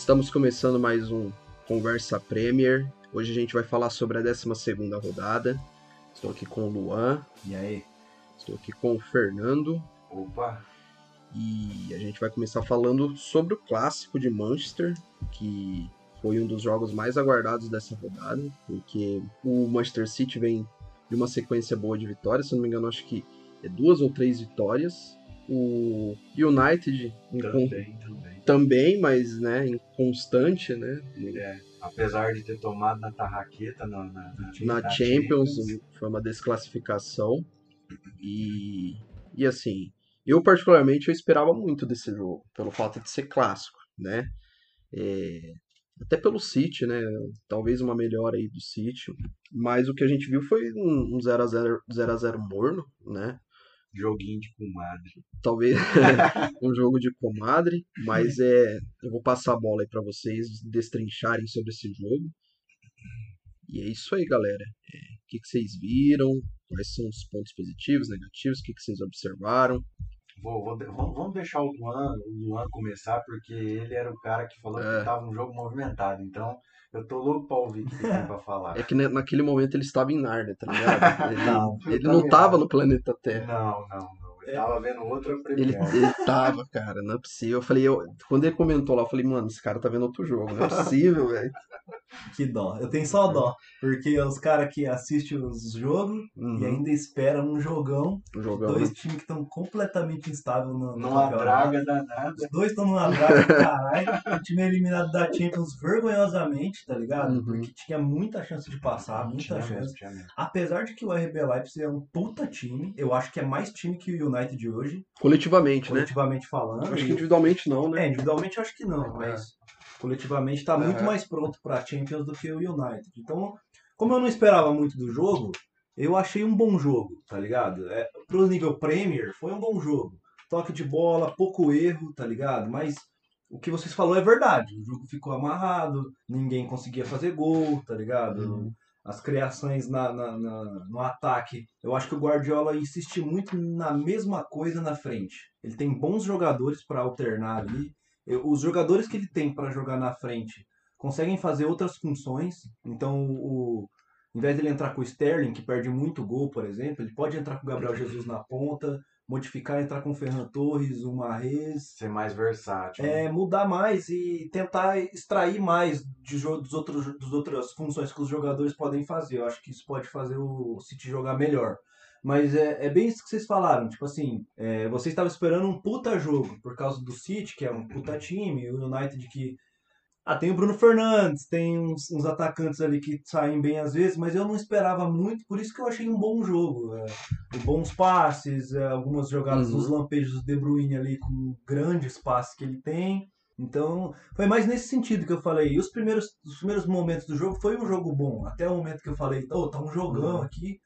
Estamos começando mais um Conversa Premier. Hoje a gente vai falar sobre a 12 rodada. Estou aqui com o Luan. E aí? Estou aqui com o Fernando. Opa! E a gente vai começar falando sobre o clássico de Manchester, que foi um dos jogos mais aguardados dessa rodada, porque o Manchester City vem de uma sequência boa de vitórias, se não me engano, acho que é duas ou três vitórias. O United também, também. também mas né, inconstante, né? É, apesar de ter tomado na tarraqueta na, na, na, na Champions, Champions, foi uma desclassificação. E, e assim, eu particularmente eu esperava muito desse jogo, pelo fato de ser clássico, né? É, até pelo City, né? Talvez uma melhora aí do City. Mas o que a gente viu foi um 0x0 0 a 0 morno, né? Joguinho de comadre. Talvez um jogo de comadre, mas é. Eu vou passar a bola aí para vocês destrincharem sobre esse jogo. E é isso aí, galera. É, o que, que vocês viram? Quais são os pontos positivos, negativos? O que, que vocês observaram? Vou, vou, vamos deixar o Luan, o Luan começar, porque ele era o cara que falou é. que estava um jogo movimentado. Então, eu tô louco pra ouvir o que ele tem pra falar. É que naquele momento ele estava em Narnia, tá ligado? Ele não, ele não tava no planeta Terra. Não, não. Ele tava vendo outra Ele, ele tava, cara, não é possível. Eu falei, eu, quando ele comentou lá, eu falei, mano, esse cara tá vendo outro jogo, não é possível, velho. Que dó. Eu tenho só dó. Porque os caras que assistem os jogos uhum. e ainda esperam um jogão. Um jogão dois né? times que estão completamente instáveis no, no Numa draga danada. Os dois estão numa draga caralho. o time é eliminado da Champions vergonhosamente, tá ligado? Uhum. Porque tinha muita chance de passar, muita tinha chance. Mesmo, Apesar de que o RB Leipzig é um puta time, eu acho que é mais time que o United de hoje. Coletivamente, Coletivamente né? Coletivamente falando. Acho que individualmente não, né? É, individualmente acho que não, mas... É coletivamente está muito mais pronto para Champions do que o United. Então, como eu não esperava muito do jogo, eu achei um bom jogo, tá ligado? É, pro nível Premier, foi um bom jogo. Toque de bola, pouco erro, tá ligado? Mas o que vocês falou é verdade. O jogo ficou amarrado, ninguém conseguia fazer gol, tá ligado? Uhum. As criações na, na, na, no ataque. Eu acho que o Guardiola insiste muito na mesma coisa na frente. Ele tem bons jogadores para alternar ali os jogadores que ele tem para jogar na frente conseguem fazer outras funções. Então, o, em vez de ele entrar com o Sterling, que perde muito gol, por exemplo, ele pode entrar com o Gabriel Jesus na ponta, modificar, entrar com o Ferran Torres, o Marrez. Ser mais versátil. É, né? mudar mais e tentar extrair mais de, dos outros, das outras funções que os jogadores podem fazer. Eu acho que isso pode fazer o City jogar melhor. Mas é, é bem isso que vocês falaram. Tipo assim, é, você estava esperando um puta jogo por causa do City, que é um puta time, o United que. Ah, tem o Bruno Fernandes, tem uns, uns atacantes ali que saem bem às vezes, mas eu não esperava muito, por isso que eu achei um bom jogo. É, bons passes, é, algumas jogadas uhum. lampejos do De Bruyne ali com grandes passes que ele tem. Então, foi mais nesse sentido que eu falei. E os primeiros, os primeiros momentos do jogo foi um jogo bom. Até o momento que eu falei, oh, tá um jogão uhum. aqui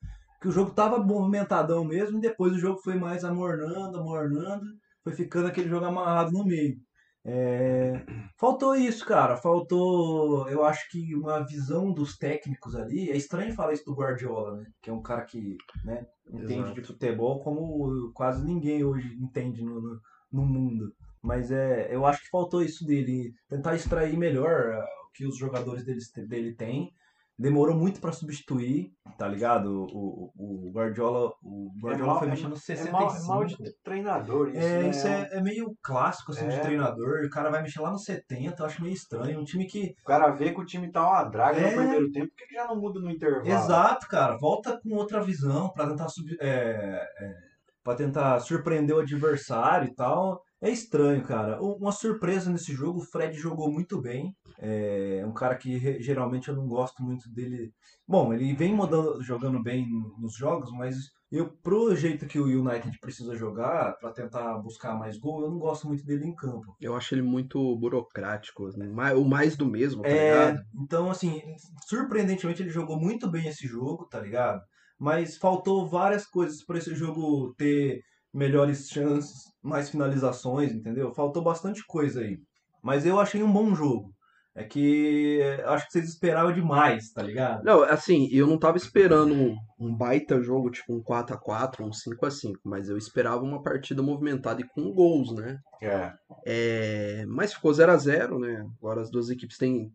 que o jogo tava movimentadão mesmo, e depois o jogo foi mais amornando, amornando, foi ficando aquele jogo amarrado no meio. É... Faltou isso, cara. Faltou, eu acho que uma visão dos técnicos ali. É estranho falar isso do Guardiola, né? Que é um cara que né, entende Exato. de futebol como quase ninguém hoje entende no, no, no mundo. Mas é, eu acho que faltou isso dele, tentar extrair melhor o que os jogadores dele, dele têm demorou muito para substituir, tá ligado? O, o, o Guardiola, o Guardiola é mal, foi mexendo no 65. É mal, é mal de treinador isso, É, né? isso é, é, meio clássico, assim, é. de treinador. O cara vai mexer lá no 70, eu acho meio estranho. Um time que... O cara vê que o time tá uma draga é... no primeiro tempo, por que já não muda no intervalo? Exato, cara. Volta com outra visão para tentar, sub... é, é, pra tentar surpreender o adversário e tal. É estranho, cara. Uma surpresa nesse jogo, o Fred jogou muito bem. É um cara que geralmente eu não gosto muito dele. Bom, ele vem mudando, jogando bem nos jogos, mas eu, pro jeito que o United precisa jogar, para tentar buscar mais gol, eu não gosto muito dele em campo. Eu acho ele muito burocrático, né? o mais do mesmo, tá é, ligado? Então, assim, surpreendentemente ele jogou muito bem esse jogo, tá ligado? Mas faltou várias coisas para esse jogo ter melhores chances, mais finalizações, entendeu? Faltou bastante coisa aí. Mas eu achei um bom jogo. É que eu acho que vocês esperavam demais, tá ligado? Não, assim, eu não tava esperando um baita jogo, tipo um 4x4, um 5x5, mas eu esperava uma partida movimentada e com gols, né? É. É, mas ficou 0x0, né? Agora as duas equipes têm,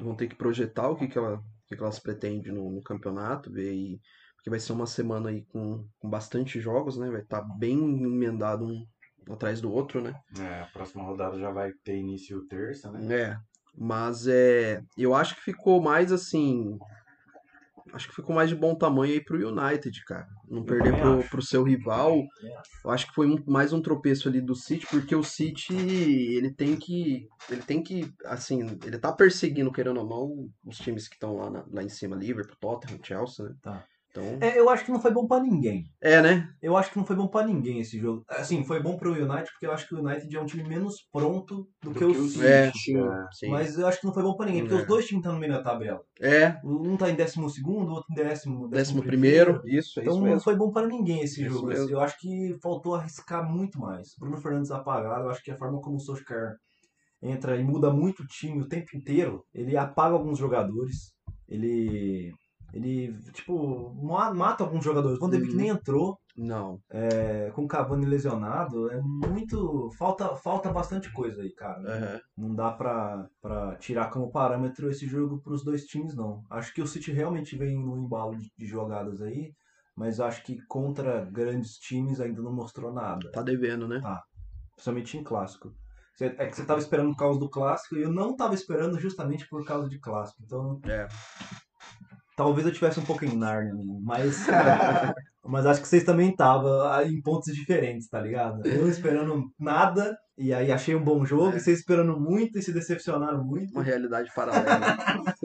vão ter que projetar o que, que, ela, o que, que elas pretendem no, no campeonato, ver aí, porque vai ser uma semana aí com, com bastante jogos, né? Vai estar bem emendado um atrás do outro, né? É, a próxima rodada já vai ter início terça, né? É, mas é, eu acho que ficou mais assim. Acho que ficou mais de bom tamanho aí pro United, cara. Não perder pro, pro seu rival. Eu acho que foi um- mais um tropeço ali do City, porque o City, ele tem que. Ele tem que. Assim, ele tá perseguindo, querendo ou não, os times que estão lá, na- lá em cima, Liverpool, Tottenham, Chelsea, né? Tá. Então. É, eu acho que não foi bom pra ninguém. É, né? Eu acho que não foi bom pra ninguém esse jogo. Assim, foi bom pro United porque eu acho que o United é um time menos pronto do, que, o City. É, sim, É. sim. Mas eu acho que não foi bom pra ninguém, porque É. os dois times estão no meio da tabela. É, Um tá em décimo segundo, o outro em décimo, décimo primeiro. Isso, é Então isso não foi bom para ninguém esse Isso jogo. mesmo. Eu acho que faltou arriscar muito mais. Bruno Fernandes apagado, eu acho que a forma como o Solskjaer entra e muda muito o time o tempo inteiro, ele apaga alguns jogadores, ele ele tipo ma- mata alguns jogadores. Quando ele Uhum. nem entrou, Não. é, com o Cavani lesionado, é muito falta falta bastante coisa aí, cara. É. Não dá pra, pra tirar como parâmetro esse jogo pros dois times, não. Acho que o City realmente vem no embalo de, de jogadas aí, mas acho que contra grandes times ainda não mostrou nada. Tá devendo, né? Principalmente em clássico. É que você tava esperando por causa do clássico e eu não tava esperando justamente por causa de clássico. Então, É. talvez eu tivesse um pouco em Narnia, mas. mas acho que vocês também estavam em pontos diferentes, tá ligado? Eu esperando nada e aí achei um bom jogo, É. e vocês esperando muito e se decepcionaram muito. Uma realidade paralela.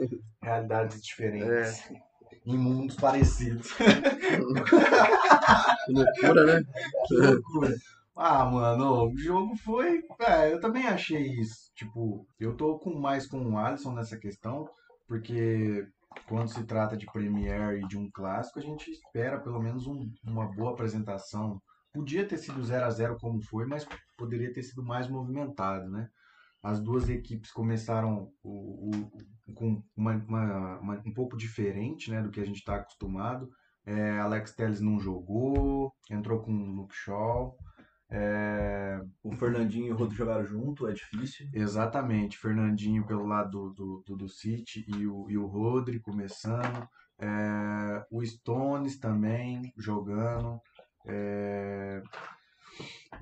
Realidades diferentes. É. Em mundos parecidos. que loucura, né? Que loucura. Ah, mano, o jogo foi. É, eu também achei isso. Tipo, eu tô com mais com o Alisson nessa questão, porque quando se trata de Premier e de um clássico, a gente espera pelo menos um- uma boa apresentação. Podia ter sido 0 a 0 como foi, mas poderia ter sido mais movimentado, né? As duas equipes começaram o- o- com uma, uma- uma- um pouco diferente né, do que a gente está acostumado. É, Alex Telles não jogou, entrou com o Luke Shaw. É, O Fernandinho e o Rodrigo jogaram junto, é difícil. exatamente, Fernandinho pelo lado do, do, do City e o, e o Rodri começando. É, o Stones também jogando. É,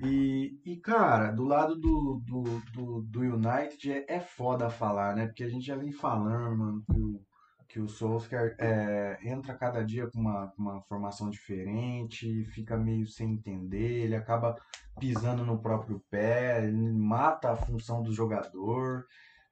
e, e, cara, do lado do, do, do, do United é, é foda falar, né? Porque a gente já vem falando, mano, que o, que o Solskjaer é, entra cada dia com uma, uma formação diferente, fica meio sem entender, ele acaba pisando no próprio pé, mata a função do jogador.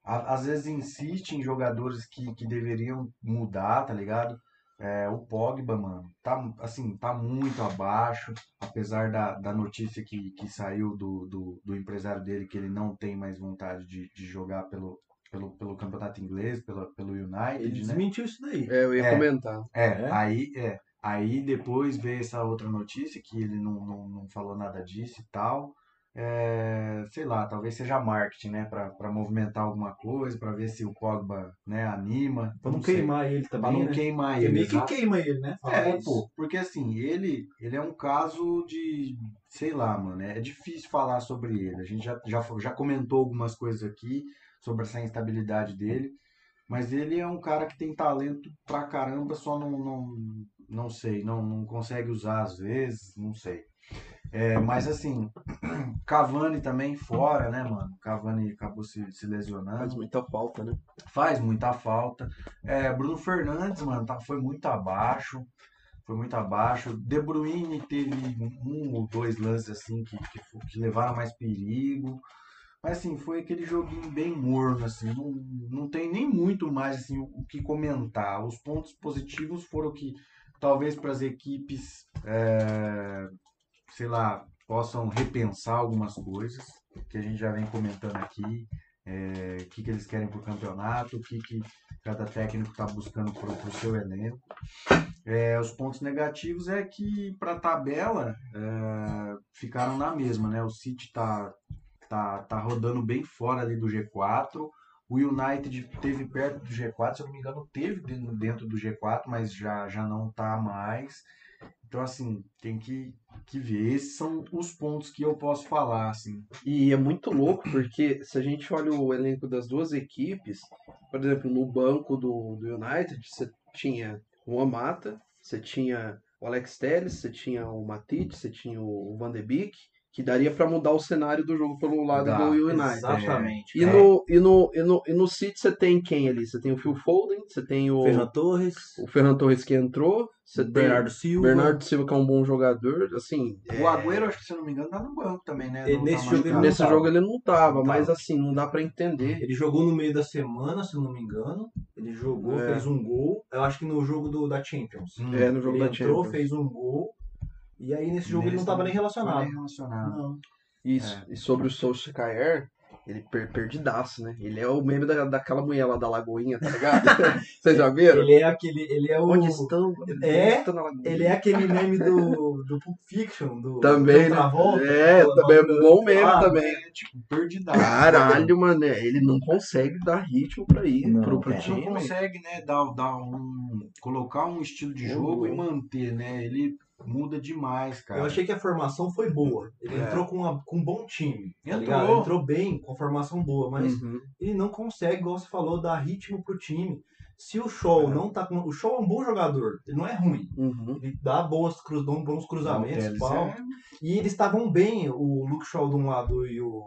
A- Às vezes insiste em jogadores que, que deveriam mudar, tá ligado? É, o Pogba, mano, tá, assim, tá muito abaixo, apesar da, da notícia que, que saiu do, do, do empresário dele, que ele não tem mais vontade de, de jogar pelo, pelo, pelo campeonato inglês, pelo, pelo United, Ele né? desmentiu isso daí. É, eu ia É. comentar. É, É? aí é. Aí depois veio essa outra notícia que ele não, não, não falou nada disso e tal. É, sei lá, talvez seja marketing, né? Pra, pra movimentar alguma coisa, pra ver se o Pogba, né, anima. Pra não sei. queimar ele Pra também, não né? queimar ele. meio que queima ele, né? É, isso. pô, porque assim, ele, ele é um caso de, sei lá, mano, é difícil falar sobre ele. A gente já, já, já comentou algumas coisas aqui sobre essa instabilidade dele, mas ele é um cara que tem talento pra caramba, só não, não, não sei, não, não consegue usar às vezes, não sei. É, mas assim, Cavani também fora, né, mano? Cavani acabou se, se lesionando Faz muita falta, né? faz muita falta. É, Bruno Fernandes, mano, tá, foi muito abaixo. Foi muito abaixo. De Bruyne teve um ou dois lances assim que, que, que levaram mais perigo. Mas assim, foi aquele joguinho bem morno, assim. Não, não tem nem muito mais assim, o, o que comentar. Os pontos positivos foram que talvez para as equipes, é, sei lá, possam repensar algumas coisas que a gente já vem comentando aqui é, o que, que eles querem para o campeonato, o que, que cada técnico está buscando para o seu elenco. É, os pontos negativos é que para a tabela é, ficaram na mesma, né? O City está tá, tá rodando bem fora ali do G4, O United teve perto do G4, se eu não me engano, teve dentro- do G4, mas já, já não tá mais. Então, assim, tem que, que ver. Esses são os pontos que eu posso falar, assim. E é muito louco porque se a gente olha o elenco das duas equipes, por exemplo, no banco do, do United, você tinha o Amata, você tinha o Alex Telles, você tinha o Matite, você tinha o Van de Beek, que daria pra mudar o cenário do jogo pelo lado Dá, do United. Exatamente. E cara. no, e, no, e, no, e no City você tem quem ali? Você tem o Phil Foden, você tem o, Ferran Torres, o Ferran Torres que entrou, você tem Bernardo Silva. Bernardo Silva que é um bom jogador, assim, O Agüero, acho que se eu não me engano, tá no banco também, né? E Não nesse tá jogo ele nesse jogo ele não tava, Não mas tava. assim, não dá pra entender. Ele jogou no meio da semana, se eu não me engano. Ele jogou, É. fez um gol. Eu acho que no jogo do, da Champions. Hum, É, no jogo ele da entrou, Champions. fez um gol. E aí nesse jogo ele não nesse tava nem relacionado. nem relacionado. Não. Isso. E sobre o Solskjaer, ele per perdidaço, né? Ele é o meme da, daquela mulher lá da Lagoinha, tá ligado? Vocês já viram? Ele é aquele. Ele é o. Onde estão? É, Estão na Lagoinha. Ele é aquele meme do, do Pulp Fiction, do Também, do né? Travolta, É, do- também é do- bom meme Ah, também. É, tipo, perdidaço. Caralho, mano, ele não consegue dar ritmo pra ir Não, pro, pro é. Ele time. não consegue, né, dar, dar um, colocar um estilo de jogo e manter, né? Ele muda demais, cara. Eu achei que a formação foi boa. Ele É. entrou com, uma- com um bom time. Tá Entrou. entrou bem, com a formação boa, mas Uhum. ele não consegue, igual você falou, dar ritmo pro time. Se o Show não tá com. O Show é um bom jogador, ele não é ruim. Uhum. Ele dá boas cruz, dá bons cruzamentos, Não, pau. é- E eles estavam bem, o Luke Shaw de um lado e o,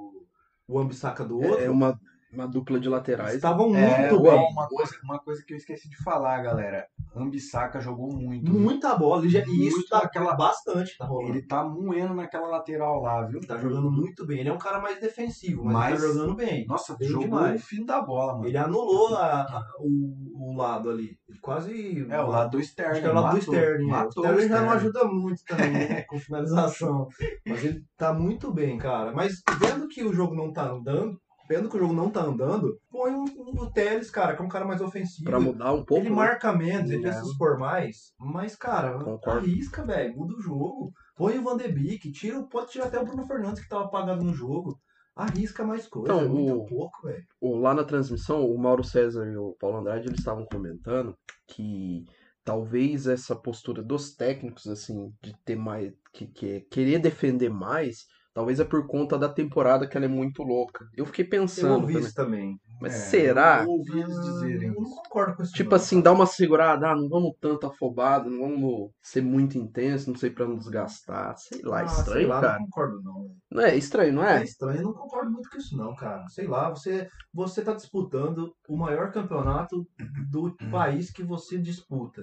o Ambissaca do outro. É uma, uma dupla de laterais. estavam É, muito ó, bem. uma coisa, uma coisa que eu esqueci de falar, galera. Ambissaca jogou muito. Muita bola. E já- e isso Muito tá naquela- bastante, tá rolando. Ele tá moendo naquela lateral lá, viu? Tá jogando muito bem. Ele é um cara mais defensivo, mas, Mas- tá jogando bem. Nossa, Bem jogou demais. o fim da bola, mano. Ele anulou a- a- o, o lado ali. Ele quase. É, o lado do Sterling. Acho que é o lado do matou, Sterling. é. O Matou Sterling já não ajuda muito também, né, com finalização. Mas ele tá muito bem, cara. Mas vendo que o jogo não tá andando, vendo que o jogo não tá andando, põe um, um, o Teles, cara, que é um cara mais ofensivo. Pra mudar um pouco. ele né? marca menos, ele É. precisa se expor mais. Mas, cara, Concordo. arrisca, velho. Muda o jogo. Põe o Van de Beek, tira, o- pode tirar até o Bruno Fernandes que tava apagado no jogo. Arrisca mais coisa. Então, é muito o- pouco, velho. o- lá na transmissão, o Mauro César e o Paulo Andrade, eles estavam comentando que talvez essa postura dos técnicos, assim, de ter mais, que, que é querer defender mais, talvez é por conta da temporada que ela é muito louca. Eu fiquei Eu pensando ouvi também. isso também. Mas É, será? Eu ouvi eles dizerem Eu não isso. concordo com isso. Tipo não, assim, cara. dá uma segurada, ah, não vamos tanto afobado, não vamos ser muito intenso, não sei pra não desgastar. Sei lá, Ah, sei estranho, lá, cara. Não concordo, não. velho. Não é estranho, não É é? estranho, eu não concordo muito com isso, não, cara. Sei lá, você, você tá disputando o maior campeonato do país que você disputa.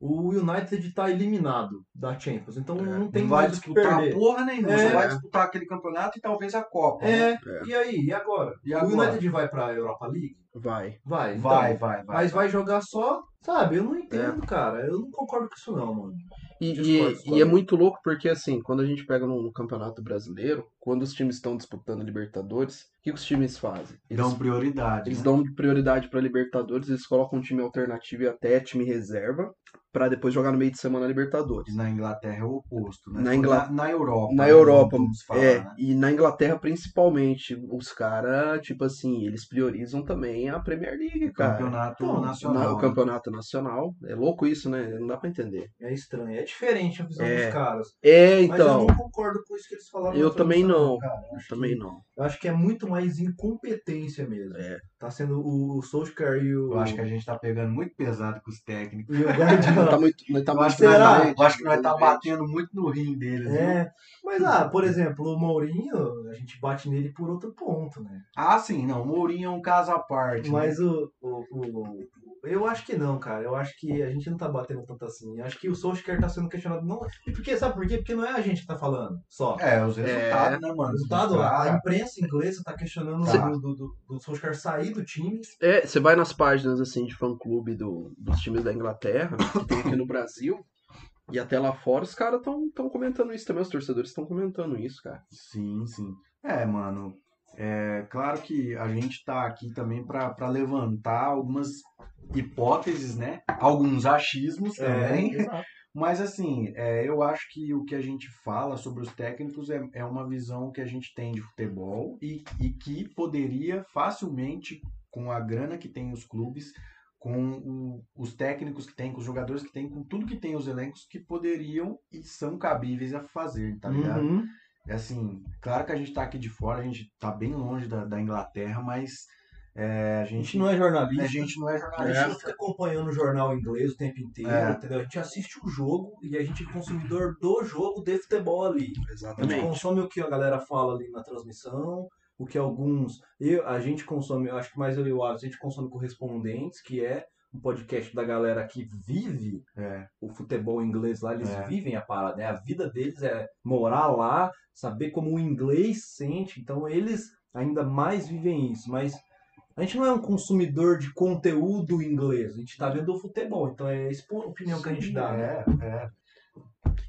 O United tá eliminado da Champions, então não tem não vai que disputar perder. porra nenhuma. É. Só vai disputar aquele campeonato e talvez a Copa. né? É, e aí, e agora? E O agora? United vai pra Europa League? Vai. Vai, então. Vai, vai, vai. Mas vai jogar só, sabe? Eu não É. entendo, cara. Eu não concordo com isso, não, mano. E, Discordo, e, e é muito louco porque, assim, quando a gente pega no, no Campeonato Brasileiro, quando os times estão disputando Libertadores, o que os times fazem? Eles, Dão prioridade. eles né? dão prioridade pra Libertadores, eles colocam um time alternativo e até time reserva pra depois jogar no meio de semana a Libertadores. Na Inglaterra é o oposto, né? Na Ingla- na, na Europa. Na né? Europa, falar, é, né? e na Inglaterra principalmente, os caras, tipo assim, eles priorizam também a Premier League, cara. Campeonato Então, nacional. Na- o né? campeonato nacional. É louco isso, né? Não dá pra entender. É estranho. É diferente a visão É, dos caras. É, Mas eu então. não concordo com isso que eles falaram. Eu na também não. cara. Eu acho Também que- não. Eu acho que é muito mais incompetência mesmo. É. Tá sendo o Solskjaer e o. Eu acho que a gente tá pegando muito pesado com os técnicos. E o Guardiola. tá muito, não tá Eu acho que nós Será? tá, eu acho que nós tá batendo muito no rim deles. viu? É. Mas, ah, por exemplo, o Mourinho, a gente bate nele por outro ponto, né? Ah, sim, não. O Mourinho é um caso à parte. né? Mas o, o, o- Eu acho que não, cara. Eu acho que a gente não tá batendo tanto assim. Eu acho que o Solskjaer tá sendo questionado. Não... E por quê? Sabe por quê? Porque não é a gente que tá falando só. É, os resultados, né, O mano? resultado, Os a caras- imprensa inglesa tá questionando Tá. do, do, do, do Solskjaer sair do time. É, você vai nas páginas assim de fã-clube do, dos times da Inglaterra, que tem aqui no Brasil, e até lá fora os caras estão tão comentando isso também, os torcedores estão comentando isso, cara. Sim, sim. É, mano. É claro que a gente tá aqui também pra levantar algumas hipóteses, né? Alguns achismos também. exato. Mas assim, é, eu acho que o que a gente fala sobre os técnicos é, é uma visão que a gente tem de futebol e, e que poderia facilmente com a grana que tem os clubes, com o- os técnicos que tem, com os jogadores que tem, com tudo que tem os elencos que poderiam e são cabíveis a fazer, tá ligado? Uhum. É assim, claro que a gente tá aqui de fora, a gente tá bem longe da, da Inglaterra, mas é, a A gente, gente não é jornalista. a gente não é A gente jornalista. não fica acompanhando o jornal inglês o tempo inteiro, É. entendeu? A gente assiste o jogo e a gente é consumidor do jogo de futebol ali. A gente Exatamente. consome o que a galera fala ali na transmissão, o que alguns. Eu, a gente consome, eu acho que mais eu e o Alex, a gente consome correspondentes, que é um podcast da galera que vive É, o futebol inglês lá, eles É. vivem a parada, né? A vida deles é morar lá, saber como o inglês sente, então eles ainda mais vivem isso, mas a gente não é um consumidor de conteúdo inglês, a gente tá vendo o futebol, então é essa a opinião que a gente dá. né? é, é.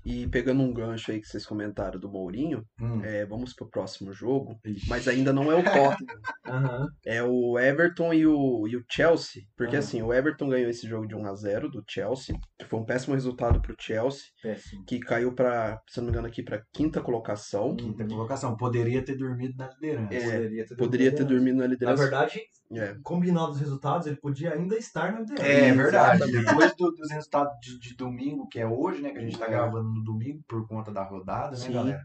E pegando um gancho aí que vocês comentaram do Mourinho, Hum, é, vamos pro próximo jogo. ixi. Mas ainda não é o Tottenham. Aham. É o Everton e o, e o Chelsea. Porque Ah. assim, o Everton ganhou esse jogo de 1 a 0 do Chelsea. que Foi um péssimo resultado pro Chelsea, Péssimo. que caiu para, se não me engano aqui, para quinta colocação. Quinta colocação. Poderia ter dormido na liderança. É, Poderia ter, Poderia ter dormido na Na liderança. verdade, É. combinado os resultados, ele podia ainda estar na liderança. É verdade. Depois do- dos resultados de, de domingo, que é hoje, né? Que a gente tá É. gravando no domingo por conta da rodada, né, Sim. galera?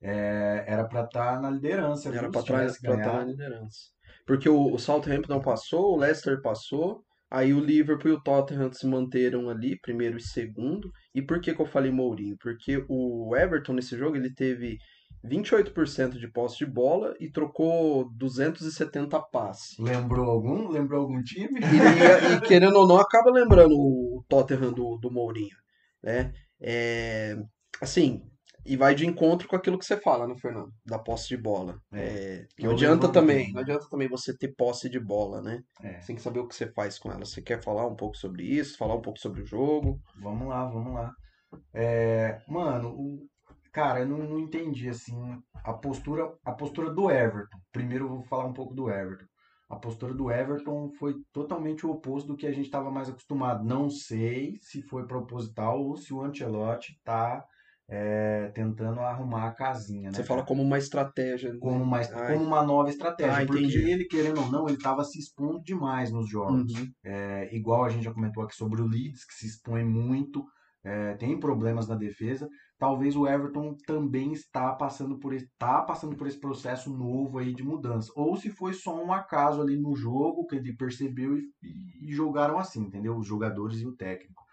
É, era pra estar na liderança. Era viu? pra Se trás tivesse pra estar na liderança. Porque o, o Southampton passou, o Leicester passou, aí o Liverpool e o Tottenham se manteram ali, primeiro e segundo. E por que que eu falei Mourinho? Porque o Everton nesse jogo ele teve 28% de posse de bola e trocou 270 passes. Lembrou algum? Lembrou algum time? E, e, querendo ou não, acaba lembrando o Tottenham do, do Mourinho, né? É, assim, e vai de encontro com aquilo que você fala, né, Fernando? Da posse de bola. É, não Eu adianta lembro também, bem. não adianta também você ter posse de bola, né? É. Você tem que saber o que você faz com ela. Você quer falar um pouco sobre isso, falar um pouco sobre o jogo? Vamos lá, vamos lá. É, mano, o, cara, eu não, não entendi assim a postura, a postura do Everton. Primeiro eu vou falar um pouco do Everton. A postura do Everton foi totalmente o oposto do que a gente estava mais acostumado. Não sei se foi proposital ou se o Ancelotti tá é, tentando arrumar a casinha, né? Você fala cara? como uma estratégia. né? como uma, Ai, como uma nova estratégia, Ah, porque entendi. ele, querendo ou não, ele estava se expondo demais nos jogos. Uhum. É, igual a gente já comentou aqui sobre o Leeds, que se expõe muito, é, tem problemas na defesa. Talvez o Everton também está passando por esse, tá passando por esse processo novo aí de mudança. Ou se foi só um acaso ali no jogo que ele percebeu e, e- e jogaram assim, entendeu? Os jogadores e o técnico.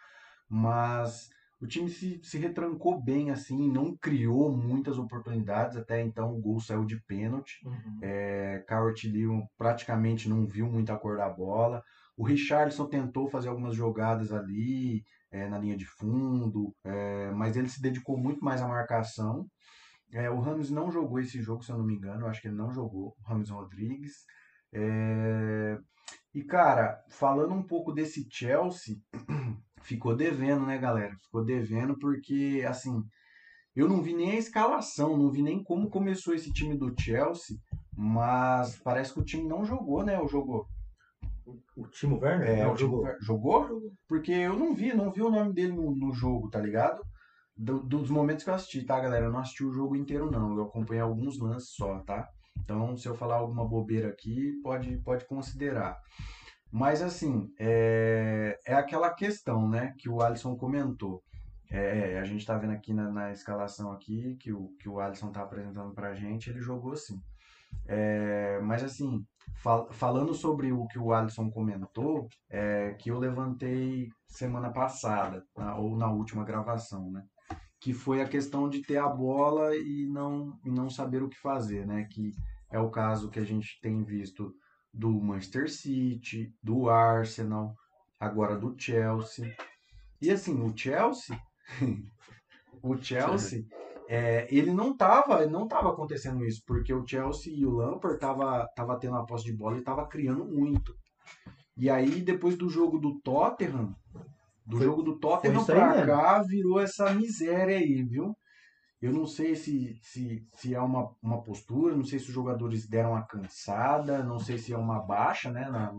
Mas o time se, se retrancou bem assim, não criou muitas oportunidades. Até então o gol saiu de pênalti. Uhum. É, Cowart praticamente não viu muita cor da bola. O Richarlison tentou fazer algumas jogadas ali é, na linha de fundo, é, mas ele se dedicou muito mais à marcação. É, o Ramos não jogou esse jogo, se eu não me engano. Eu acho que ele não jogou, o Ramos Rodrigues. É, e, cara, falando um pouco desse Chelsea, ficou devendo, né, galera? Ficou devendo porque, assim, eu não vi nem a escalação, não vi nem como começou esse time do Chelsea, mas parece que o time não jogou, né? Ou jogou? O Timo Werner? É, não, jogou. jogou? Jogou. Porque eu não vi, não vi o nome dele no, no jogo, tá ligado? Do- dos momentos que eu assisti, tá, galera? Eu não assisti o jogo inteiro, não. Eu acompanhei alguns lances só, tá? Então, se eu falar alguma bobeira aqui, pode, pode considerar. Mas, assim, é, é aquela questão, né, que o Alisson comentou. É, a gente tá vendo aqui na, na escalação aqui, que o, que o Alisson tá apresentando pra gente, ele jogou assim. É, mas, assim, fal- falando sobre o que o Alisson comentou, é, que eu levantei semana passada, na- ou na última gravação, né? Que foi a questão de ter a bola e não, e não saber o que fazer, né? Que é o caso que a gente tem visto do Manchester City, do Arsenal, agora do Chelsea. E assim, o Chelsea, o Chelsea, é, ele não tava, não tava acontecendo isso, porque o Chelsea e o Lampard tava, tava tendo a posse de bola e tava criando muito. E aí, depois do jogo do Tottenham, do Foi- jogo do Tottenham aí pra cá, virou essa miséria aí, viu? Eu não sei se, se, se é uma, uma postura, não sei se os jogadores deram uma cansada, não sei se é uma baixa né, na,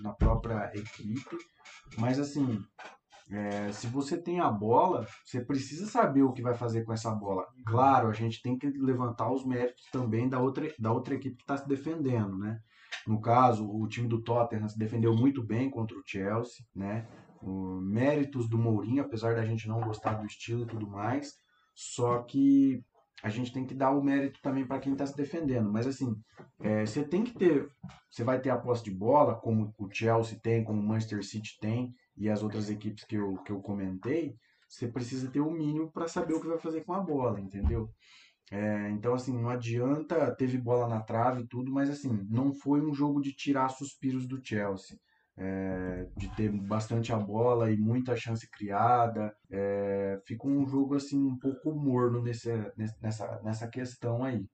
na própria equipe, mas assim, é, se você tem a bola, você precisa saber o que vai fazer com essa bola. Claro, a gente tem que levantar os méritos também da outra, da outra equipe que está se defendendo, né? No caso, o time do Tottenham se defendeu muito bem contra o Chelsea, né? O, méritos do Mourinho, apesar da gente não gostar do estilo e tudo mais, só que a gente tem que dar o mérito também para quem está se defendendo. Mas assim, é, você tem que ter, você vai ter a posse de bola, como o Chelsea tem, como o Manchester City tem e as outras equipes que eu, que eu comentei. Você precisa ter o mínimo para saber o que vai fazer com a bola, entendeu? É, então, assim, não adianta, teve bola na trave e tudo, mas assim, não foi um jogo de tirar suspiros do Chelsea. É, de ter bastante a bola e muita chance criada. É, fica um jogo assim um pouco morno nesse, nessa, nessa questão aí.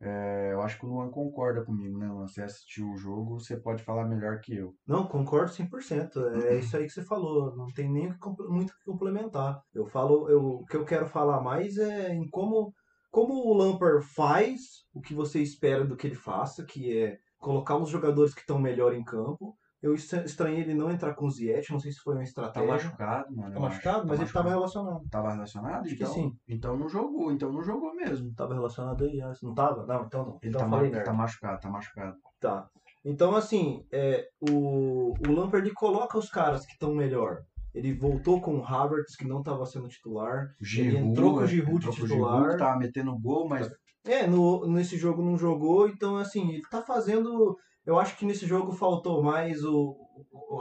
É, eu acho que o Luan concorda comigo, né, Luan? Você assistiu o jogo, você pode falar melhor que eu. Não, concordo 100%. É isso aí que você falou. Não tem nem muito o que complementar. Eu falo, eu, o que eu quero falar mais é em como como o Lampard faz o que você espera do que ele faça, que é colocar os jogadores que estão melhor em campo. Eu estranhei ele não entrar com o Ziyech, não sei se foi uma estratégia. Tá machucado, mano. Tá machucado, mas tá ele estava relacionado. Tava relacionado? Acho então, que sim. Então não jogou, então não jogou mesmo. Tava relacionado aí, não tava? Não, então não. Ele então tá, ma tá machucado, tá machucado. Tá. Então, assim, é, o, o Lampard coloca os caras que estão melhor. Ele voltou com o Havertz, que não estava sendo titular. Giroud, ele entrou com o Giroud de titular. Giroud, tava metendo gol, mas... É, no, nesse jogo não jogou, então assim, ele tá fazendo... Eu acho que nesse jogo faltou mais o,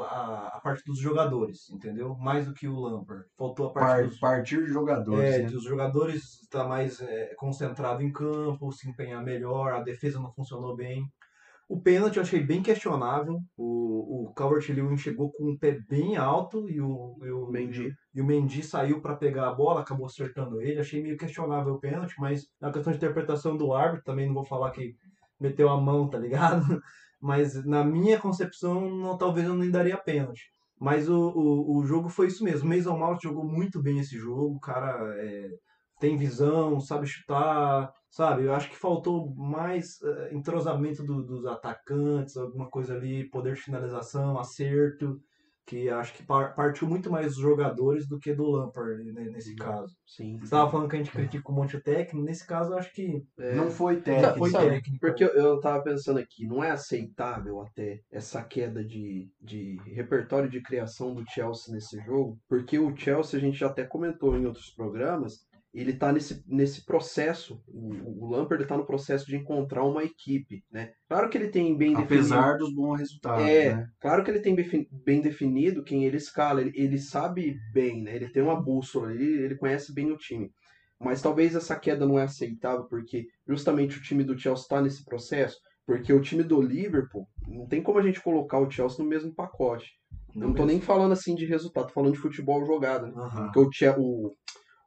a, a, parte dos jogadores, entendeu? Mais do que o Lampard. Faltou a parte Par, dos... Partir de jogadores, É, né? dos jogadores estar tá mais é, concentrado em campo, se empenhar melhor, a defesa não funcionou bem. O pênalti eu achei bem questionável. O, o Calvert-Lewin chegou com o pé bem alto e o, e o Mendy. E o Mendy saiu para pegar a bola, acabou acertando ele. Achei meio questionável o pênalti, mas na questão de interpretação do árbitro, também não vou falar que meteu a mão, tá ligado? Mas na minha concepção, não, talvez eu nem daria pênalti. Mas o, o, o jogo foi isso mesmo. Mason Mount jogou muito bem esse jogo. O cara é, tem visão, sabe chutar, sabe? Eu acho que faltou mais uh, entrosamento do, dos atacantes, alguma coisa ali, poder de finalização, acerto, que acho que par, partiu muito mais dos jogadores do que do Lampard né, nesse Sim. caso. Sim. Você estava falando que a gente critica um monte o técnico, nesse caso eu acho que É, Não foi não técnico. foi sabe, técnico. Porque eu, eu tava pensando aqui, não é aceitável até essa queda de, de repertório de criação do Chelsea nesse jogo, porque o Chelsea, a gente já até comentou em outros programas, ele tá nesse, nesse processo, o, o Lampard está no processo de encontrar uma equipe, né? Claro que ele tem bem definido... Apesar dos bons resultados, É, né? claro que ele tem bem definido quem ele escala, ele, ele sabe bem, né? Ele tem uma bússola, ele, ele conhece bem o time. Mas talvez essa queda não é aceitável porque justamente o time do Chelsea está nesse processo, porque o time do Liverpool, não tem como a gente colocar o Chelsea no mesmo pacote. Eu não tô nem falando assim de resultado, tô falando de futebol jogado, né? Aham. Porque o, o,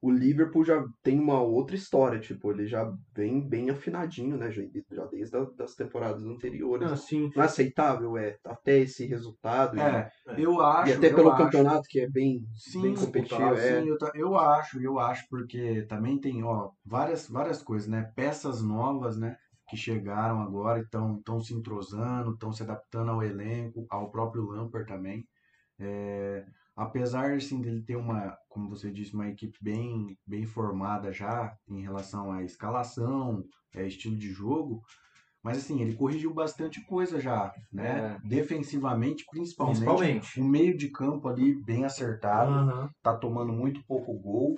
o Liverpool já tem uma outra história, tipo, ele já vem bem afinadinho, né? Já, já desde a, das temporadas anteriores. Assim, Não é aceitável, é, até esse resultado. e- É, eu acho. e até pelo acho. campeonato, que é bem, Sim, bem competitivo. É. sim, eu, ta- eu acho, eu acho, porque também tem, ó, várias, várias coisas, né? Peças novas, né? Que chegaram agora e estão se entrosando, estão se adaptando ao elenco, ao próprio Lampard também. É, apesar, assim, dele ter uma, como você disse, uma equipe bem, bem formada já em relação à escalação, é, estilo de jogo, mas assim, ele corrigiu bastante coisa já, né? Defensivamente, principalmente. principalmente. O meio de campo ali bem acertado, Aham. tá tomando muito pouco gol.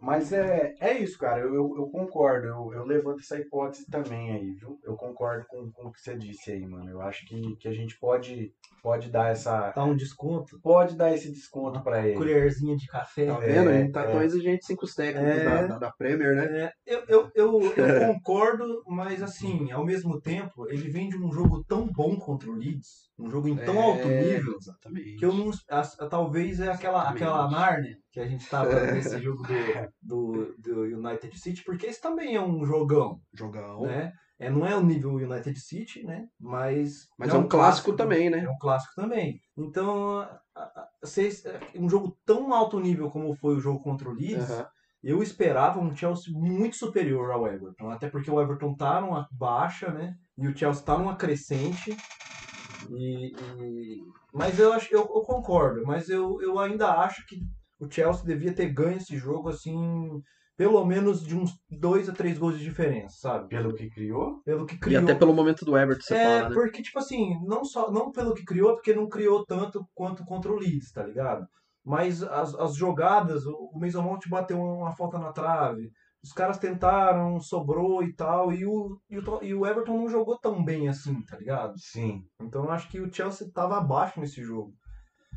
Mas é, é isso, cara. Eu, eu, eu concordo. Eu, eu levanto essa hipótese também aí, viu? Eu concordo com, com o que você disse aí, mano. Eu acho que, que a gente pode, pode dar essa. Tá um desconto. Pode dar esse desconto pra ele. Colherzinha de café. Tá vendo? a gente tá é. tão exigente sem os técnicos É. da, da, da Premier, né? É, eu, eu, eu, eu concordo, mas assim, ao mesmo tempo, ele vem de um jogo tão bom contra o Leeds, um jogo em tão É, alto nível, Exatamente. que eu não. as- talvez é aquela, Exatamente. aquela Narnia que a gente tava nesse jogo do, do, do United City, porque esse também é um jogão, Jogão. né? É, não é o nível United City, né? Mas. Mas é um clássico também, né? É um clássico também. Então, a- a- vocês- um jogo tão alto nível como foi o jogo contra o Leeds, Aham. eu esperava um Chelsea muito superior ao Everton, até porque o Everton tá numa baixa, né? E o Chelsea tá numa crescente. E, e- Mas eu acho, eu, eu concordo, mas eu, eu ainda acho que o Chelsea devia ter ganho esse jogo assim pelo menos de uns dois a três gols de diferença, sabe? Pelo que criou? Pelo que E criou. até pelo momento do Everton, você É, fala, né? porque, tipo assim, não só não pelo que criou, porque não criou tanto quanto contra o Leeds, tá ligado? Mas as, as jogadas, o, o Mason Mount bateu uma falta na trave, os caras tentaram, sobrou e tal, e o, e o, e o Everton não jogou tão bem assim, tá ligado? Sim. Então eu acho que o Chelsea tava abaixo nesse jogo.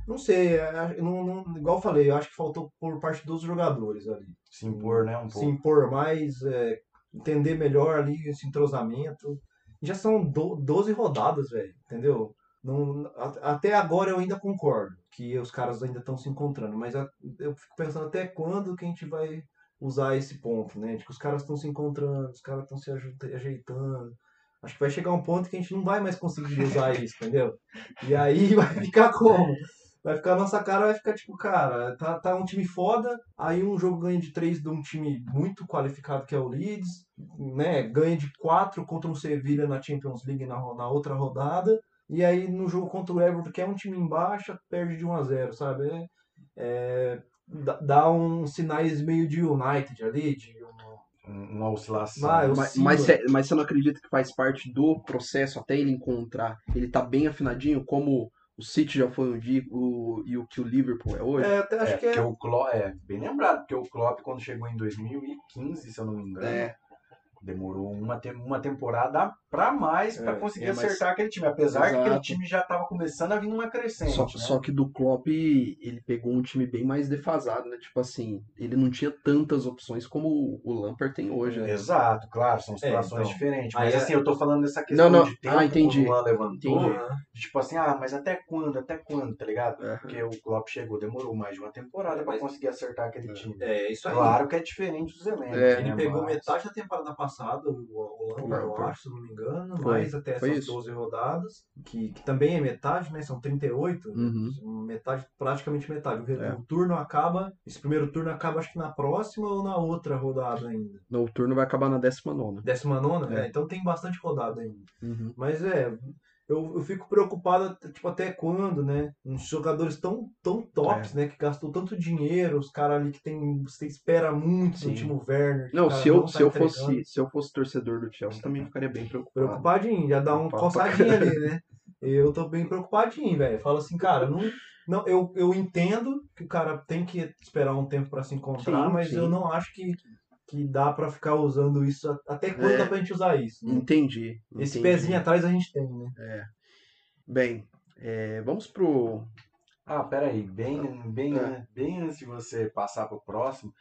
Não sei, é, eu não, não- igual eu falei, eu acho que faltou por parte dos jogadores ali. Se impor, né? Um Se pouco. impor mais, é, entender melhor ali esse entrosamento. Já são do, 12 rodadas, velho, entendeu? Não, até agora eu ainda concordo que os caras ainda estão se encontrando, mas eu fico pensando até quando que a gente vai usar esse ponto, né? De que os caras estão se encontrando, os caras estão se ajeitando. Acho que vai chegar um ponto que a gente não vai mais conseguir usar isso, entendeu? E aí vai ficar como? Vai ficar, nossa cara vai ficar tipo, cara, tá, tá um time foda, aí um jogo ganha de 3 de um time muito qualificado que é o Leeds, né? Ganha de 4 contra um Sevilla na Champions League na, na outra rodada, e aí no jogo contra o Everton, que é um time em baixa, perde de 1 a 0 sabe? É, é, dá- dá uns sinais meio de United ali, de um- Um- Uma oscilação. Eu- Mas, mas, cê- mas você não acredita que faz parte do processo até ele encontrar? Ele tá bem afinadinho, como o City já foi um dia o, e o que o Liverpool é hoje? É, até acho é, que é. porque o Klopp, é bem lembrado, porque o Klopp quando chegou em 2015, se eu não me engano, É. demorou uma, te- uma temporada pra mais pra É, conseguir é, mas- acertar aquele time, apesar que aquele Exato. time já tava começando a vir numa crescente, Só, né? só que do Klopp, ele pegou um time bem mais defasado, né? Tipo assim, ele não tinha tantas opções como o- Lampard tem hoje, né? Exato, claro, são situações então. diferentes. Mas é- assim, eu tô falando dessa questão Não, não. de tempo Ah, entendi. que o Luan levantou. Entendi. de Tipo assim, ah, mas até quando? Até quando, tá ligado? É. Porque o Klopp chegou, demorou mais de uma temporada pra Mas- conseguir acertar aquele É. time. É, isso aí. Claro que é diferente dos elencos. É. Ele né, pegou mas- metade da temporada passada, o, o Lampard, eu acho, se não me engano, Foi. mais até essas isso. 12 rodadas, que, que também é metade, né? São 38, Uhum. metade, praticamente metade. O, É. o turno acaba, esse primeiro turno acaba acho que na próxima ou na outra rodada ainda. No turno vai acabar na 19 Décima nona? É. É, então tem bastante rodada ainda. uhum. Mas é, eu, eu fico preocupado, tipo, até quando, né? Uns jogadores tão, tão tops, né? Que gastou tanto dinheiro, os caras ali que tem. Você espera muito Sim. do Timo Werner. o Não, se eu, tá se, eu entregando. fosse, se eu fosse torcedor do Chelsea, também ficaria bem preocupado. Preocupadinho, já dá um coçadinho ali, né? Eu tô bem preocupadinho, velho. Falo assim, cara, não, não, eu, eu entendo que o cara tem que esperar um tempo pra se encontrar, Sim, mas sim. eu não acho que, que dá pra ficar usando isso. Até quando É. dá pra gente usar isso? né? Entendi. Esse entendi. pezinho atrás a gente tem, né? Bem, é, vamos pro. Ah, peraí, bem, bem, É. bem antes de você passar pro próximo,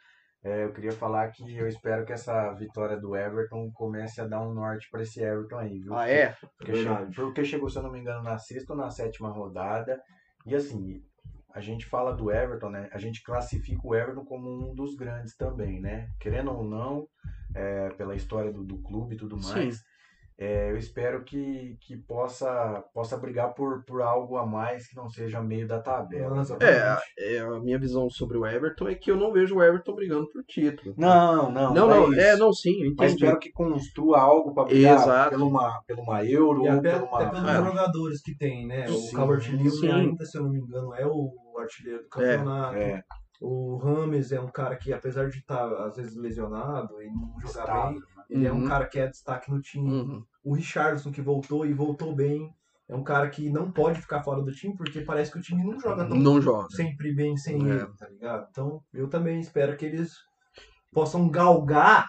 é, eu queria falar que eu espero que essa vitória do Everton comece a dar um norte pra esse Everton aí, viu? Ah, é? Porque, Verdade. che- porque chegou, se eu não me engano, na sexta ou na sétima rodada. E assim, a gente fala do Everton, né? A gente classifica o Everton como um dos grandes também, né? Querendo ou não, é, pela história do, do clube e tudo Sim. É, eu espero que, que possa, possa brigar por, por algo a mais que não seja meio da tabela. Nossa, É, é, a minha visão sobre o Everton é que eu não vejo o Everton brigando por título. Não, não, não, é não, isso. é, não, sim, eu Mas espero que construa algo para brigar Exato. pela uma, pela uma Euro E ou até, pela uma... até pelos É. jogadores que tem, né? O Calvert Lewin ainda, se eu não me engano, é o artilheiro do campeonato. É, O Rames é um cara que, apesar de estar às vezes lesionado e não jogar bem, ele é um Uhum. cara que é destaque no time. Uhum. O Richardson, que voltou e voltou bem, é um cara que não pode ficar fora do time, porque parece que o time não joga tão Não joga. sempre bem sem É. ele, tá ligado? Então, eu também espero que eles possam galgar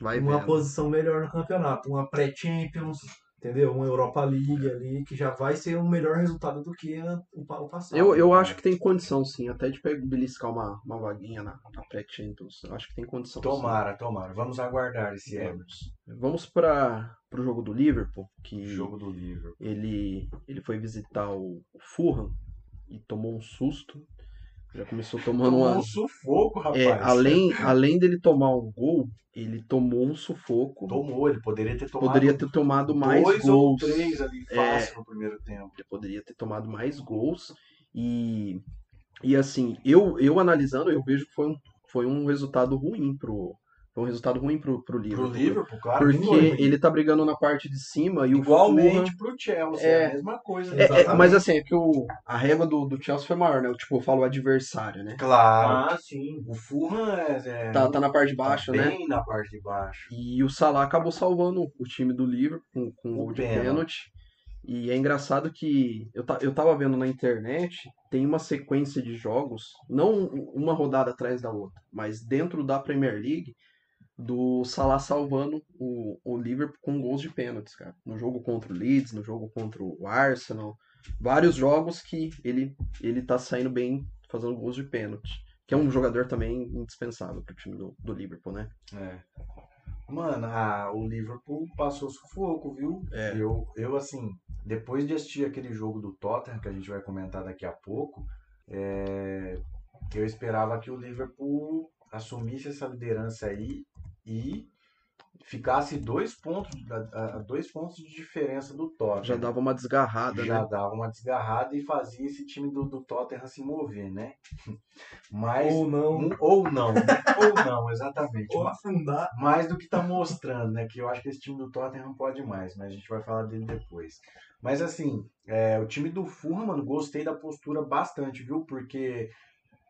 vai uma vendo. posição melhor no campeonato, uma pré-Champions, entendeu? Uma Europa League ali, que já vai ser um melhor resultado do que a- o, pa- o passado. Eu, eu acho que tem condição, sim, até de pegar, beliscar uma, uma vaguinha na, na pré-Champions. Eu acho que tem condição. sim. Tomara, tomara. Vamos aguardar esse Everton. Vamos para o jogo do Liverpool, que Jogo do livro. ele, ele foi visitar o, o Fulham e tomou um susto. Já começou tomando Tomou uma. um sufoco, rapaz. É, além, além dele tomar um gol, ele tomou um sufoco. Tomou, ele poderia ter tomado Poderia ter tomado mais dois ou gols. três ali É. fácil no primeiro tempo. Ele poderia ter tomado mais gols. E, e assim, eu, eu analisando, eu vejo que foi um, foi um resultado ruim pro, Foi um resultado ruim pro, pro Pro Liverpool. Liverpool, claro. Porque que foi. ele tá brigando na parte de cima e o Igualmente Fulham- pro Chelsea, É. é a mesma coisa. É, é, mas assim, é que o, a régua do, do Chelsea foi maior, né? Eu, tipo, eu falo o adversário, né? Claro. Ah, sim. O Fulham é, é Tá, tá na parte de tá baixo, né? bem na parte de baixo. E o Salah acabou salvando o time do Liverpool com, com um Com gol de pênalti. pênalti. E é engraçado que eu, ta- eu tava vendo na internet, tem uma sequência de jogos, não uma rodada atrás da outra, mas dentro da Premier League, do Salah salvando o, o Liverpool com gols de pênaltis, cara. No jogo contra o Leeds, no jogo contra o Arsenal. Vários jogos que ele, ele tá saindo bem fazendo gols de pênalti. Que é um jogador também indispensável pro time do, do Liverpool, né? É. Mano, ah, o Liverpool passou sufoco, viu? É. Eu, eu, assim, depois de assistir aquele jogo do Tottenham, que a gente vai comentar daqui a pouco, é, eu esperava que o Liverpool assumisse essa liderança aí e ficasse dois pontos, a, a- dois pontos de diferença do Tottenham. Já dava uma desgarrada, já né? dava uma desgarrada e fazia esse time do, do Tottenham se mover, né? Mas, Ou não. um- ou não, ou não, exatamente. Ou afundar. mais do que tá mostrando, né? Que eu acho que esse time do Tottenham pode mais, mas a gente vai falar dele depois. Mas assim, é, o time do Fulham, mano, gostei da postura bastante, viu? Porque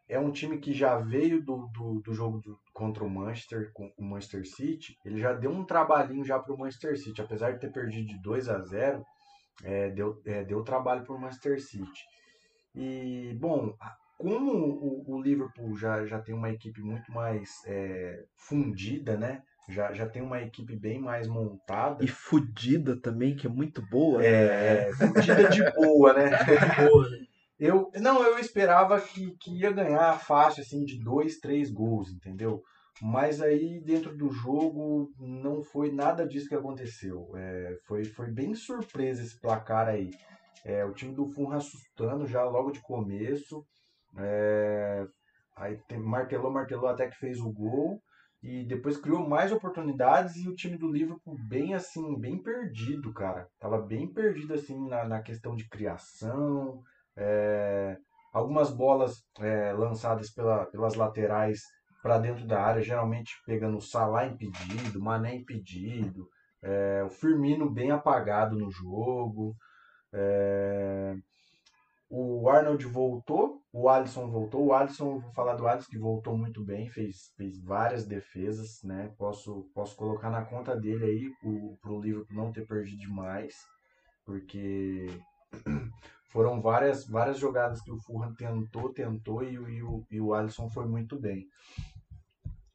é um time que já veio do, do, do jogo do- contra o Manchester, com o Manchester City. Ele já deu um trabalhinho já pro Manchester City, apesar de ter perdido de 2 a 0 é, deu, é, deu trabalho pro Manchester City. E, bom, como o, o Liverpool já, já tem uma equipe muito mais é, fundida, né? Já, já tem uma equipe bem mais montada. E fudida também, que é muito boa. É, fundida de boa, né? Boa, né? Eu, não, eu esperava que, que ia ganhar fácil, assim, de dois, três gols, entendeu? Mas aí, dentro do jogo, não foi nada disso que aconteceu. É, foi, foi bem surpresa esse placar aí. É, o time do Fulham assustando já logo de começo. É, aí tem- martelou, martelou até que fez o gol. E depois criou mais oportunidades e o time do Liverpool bem assim, bem perdido, cara. Tava bem perdido assim na, na questão de criação. É, algumas bolas é, lançadas pela- pelas laterais para dentro da área, geralmente pegando o Salah impedido, Mané impedido, é, o Firmino bem apagado no jogo. é, o Arnold voltou, o Alisson voltou. O Alisson, vou falar do Alisson que voltou muito bem, fez, fez várias defesas, né? Posso, posso colocar na conta dele aí o, Liverpool não ter perdido demais, porque foram várias, várias jogadas que o Fulham tentou, tentou e, o- e, o, e o Alisson foi muito bem.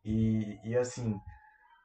E, e assim,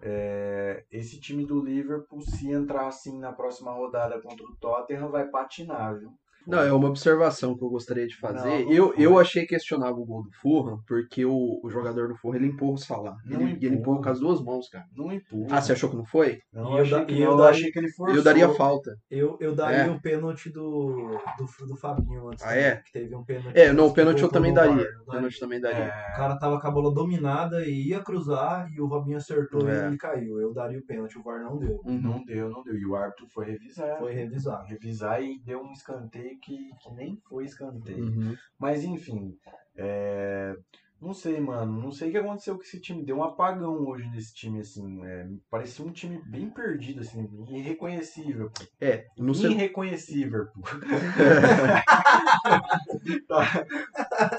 é, esse time do Liverpool, se entrar assim na próxima rodada contra o Tottenham, vai patinar, viu? Não, é uma observação que eu gostaria de fazer. Não, não eu, eu achei questionável o gol do Fulham, porque o, o jogador do Fulham, ele empurra o Salah. Não Ele, ele empurra empurra. com as duas mãos, cara. Não empurra. Ah, você achou que não foi? Não, E eu eu achei da- que, eu não, achei que ele forçou. Eu daria falta. Eu, eu daria É. o pênalti do, do, do Fabinho antes. Ah, é? Que teve um pênalti. É, não, o pênalti eu também daria. O pênalti também daria. É, O cara tava com a bola dominada e ia cruzar e o Fabinho acertou É. e ele caiu. Eu daria o pênalti, o VAR não deu. Uhum. Não deu, não deu. E o árbitro foi revisar. Foi revisar. Revisar e deu um escanteio que, que nem foi escanteio. Uhum. Mas enfim, é, não sei, mano. Não sei o que aconteceu com esse time. Deu um apagão hoje nesse time, assim. é, parecia um time bem perdido, assim, irreconhecível. pô. É, no seg- Irreconhecível, pô. Tá-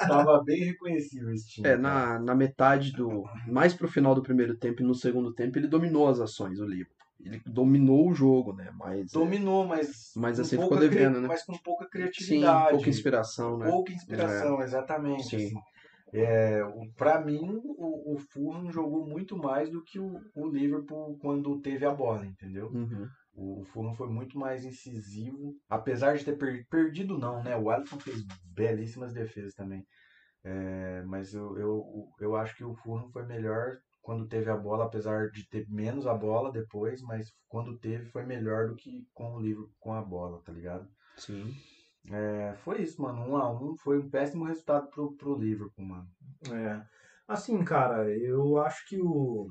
Tava bem reconhecível esse time. é, na, na metade do. Mais pro final do primeiro tempo e no segundo tempo, ele dominou as ações, o Liverpool. Ele dominou o jogo, né? Mas. Dominou, mas. Mas com assim, ficou devendo, né? Mas com pouca Sim, criatividade. pouca inspiração, né? Pouca inspiração, exatamente. Sim. Assim. É, o- pra mim, o, o Fulham jogou muito mais do que o, o Liverpool quando teve a bola, entendeu? Uhum. O Fulham foi muito mais incisivo, apesar de ter per- perdido não, né? O Alisson fez belíssimas defesas também. É, mas eu, eu, eu acho que o Fulham foi melhor quando teve a bola, apesar de ter menos a bola depois, mas quando teve foi melhor do que com o Liverpool com a bola, tá ligado? Sim. É, foi isso, mano. Um a um foi um péssimo resultado pro, pro Liverpool, mano. É. Assim, cara, eu acho que o,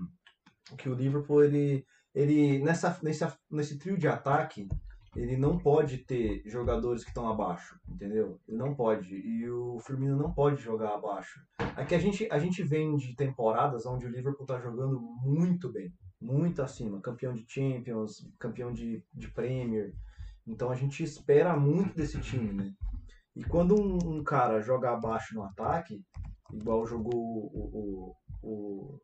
que o Liverpool, ele, ele nessa, nessa, nesse trio de ataque, ele não pode ter jogadores que estão abaixo, entendeu? Ele não pode. E o Firmino não pode jogar abaixo. Aqui a gente, a gente vem de temporadas onde o Liverpool está jogando muito bem, muito acima. Campeão de Champions, campeão de, de Premier. Então a gente espera muito desse time, né? E quando um, um cara joga abaixo no ataque, igual jogou o, o, o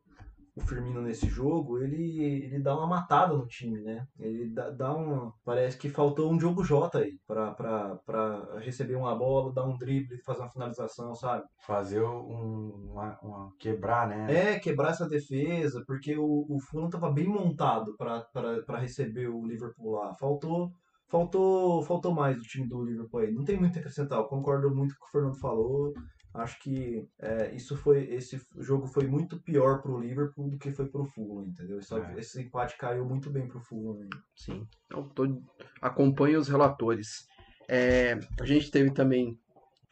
o Firmino nesse jogo, ele, ele dá uma matada no time, né? Ele dá, dá uma. Parece que faltou um Diogo Jota aí pra, pra, pra receber uma bola, dar um drible, fazer uma finalização, sabe? Fazer um, uma, uma- quebrar, né? É, quebrar essa defesa, porque o, o Fulham tava bem montado pra- pra pra receber o Liverpool lá. Faltou. Faltou, faltou mais do time do Liverpool aí. Não tem muito a acrescentar. Eu concordo muito com o que o Fernando falou. Acho que é, isso foi esse jogo foi muito pior pro Liverpool do que foi pro Fulham, entendeu? Esse, É. esse empate caiu muito bem pro Fulham. aí. Sim. Eu tô... acompanho os relatores. É, a gente teve também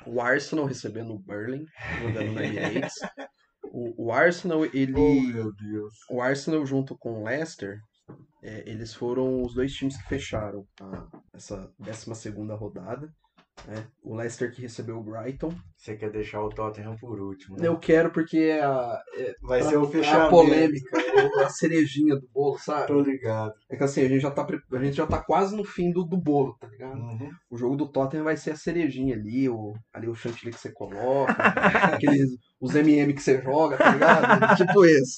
o Arsenal recebendo o Burling, jogando na Emirates. O, o Arsenal, ele. Oh. O Arsenal junto com o Leicester, é, eles foram os dois times que fecharam a- essa 12 segunda rodada. Né? O Leicester que recebeu o Brighton. Você quer deixar o Tottenham por último, né? Eu quero porque é a, Vai ser o é a fechamento. polêmica, é a cerejinha do bolo, sabe? Tô ligado. É que assim, a gente já tá, a gente já tá quase no fim do, do bolo, tá ligado? Uhum. O jogo do Tottenham vai ser a cerejinha ali, o, ali o chantilly que você coloca, aqueles, os MM que você joga, tá ligado? tipo esse.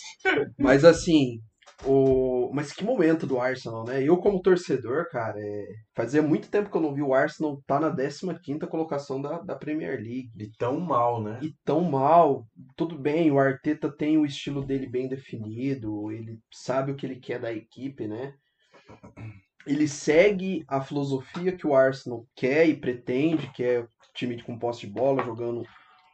Mas assim, o, mas que momento do Arsenal, né? Eu como torcedor, cara, é, fazia muito tempo que eu não vi o Arsenal tá na 15ª colocação da, da Premier League. E tão mal, né? E tão mal, tudo bem, o Arteta tem o estilo dele bem definido, ele sabe o que ele quer da equipe, né? Ele segue a filosofia que o Arsenal quer e pretende, que é time com posse de bola, jogando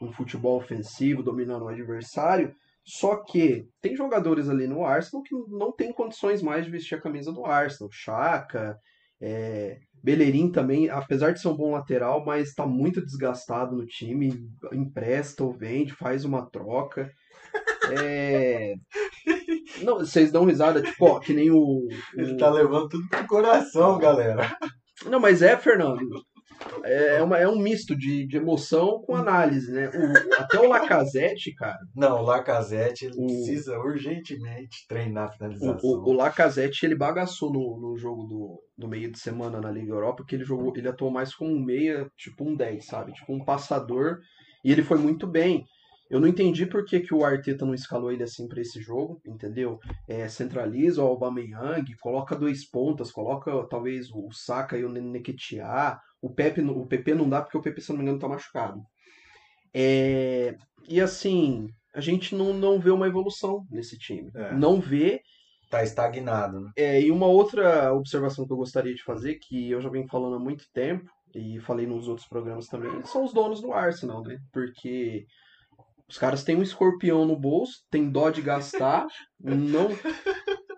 um futebol ofensivo, dominando o adversário. Só que tem jogadores ali no Arsenal que não tem condições mais de vestir a camisa do Arsenal. Chaka, é, Bellerin também, apesar de ser um bom lateral, mas está muito desgastado no time. Empresta ou vende, faz uma troca. É... Não, vocês dão risada, tipo, ó, que nem o. Ele o- tá levando tudo pro coração, galera. Não, mas é, Fernando. É, uma, é um misto de, de emoção com análise, né? O- até o Lacazette, cara. Não, o Lacazette ele O- precisa urgentemente treinar a finalização. o, o Lacazette, ele bagaçou no, no jogo do, do meio de semana na Liga Europa, porque ele jogou, ele atuou mais como um meia, tipo um 10, sabe? Tipo um passador, e ele foi muito bem. Eu não entendi por que, que o Arteta não escalou ele assim para esse jogo, entendeu? É, centraliza o Aubameyang, coloca dois pontas, coloca talvez o Saka e o Neketia. O Pepe, o PP não dá porque o Pepe, se não me engano, tá machucado. É, e assim, a gente não, não vê uma evolução nesse time. É. Não vê Tá estagnado, né? é, e uma outra observação que eu gostaria de fazer, que eu já venho falando há muito tempo, e falei nos outros programas também, são os donos do Arsenal, né? Porque os caras têm um escorpião no bolso, tem dó de gastar, não.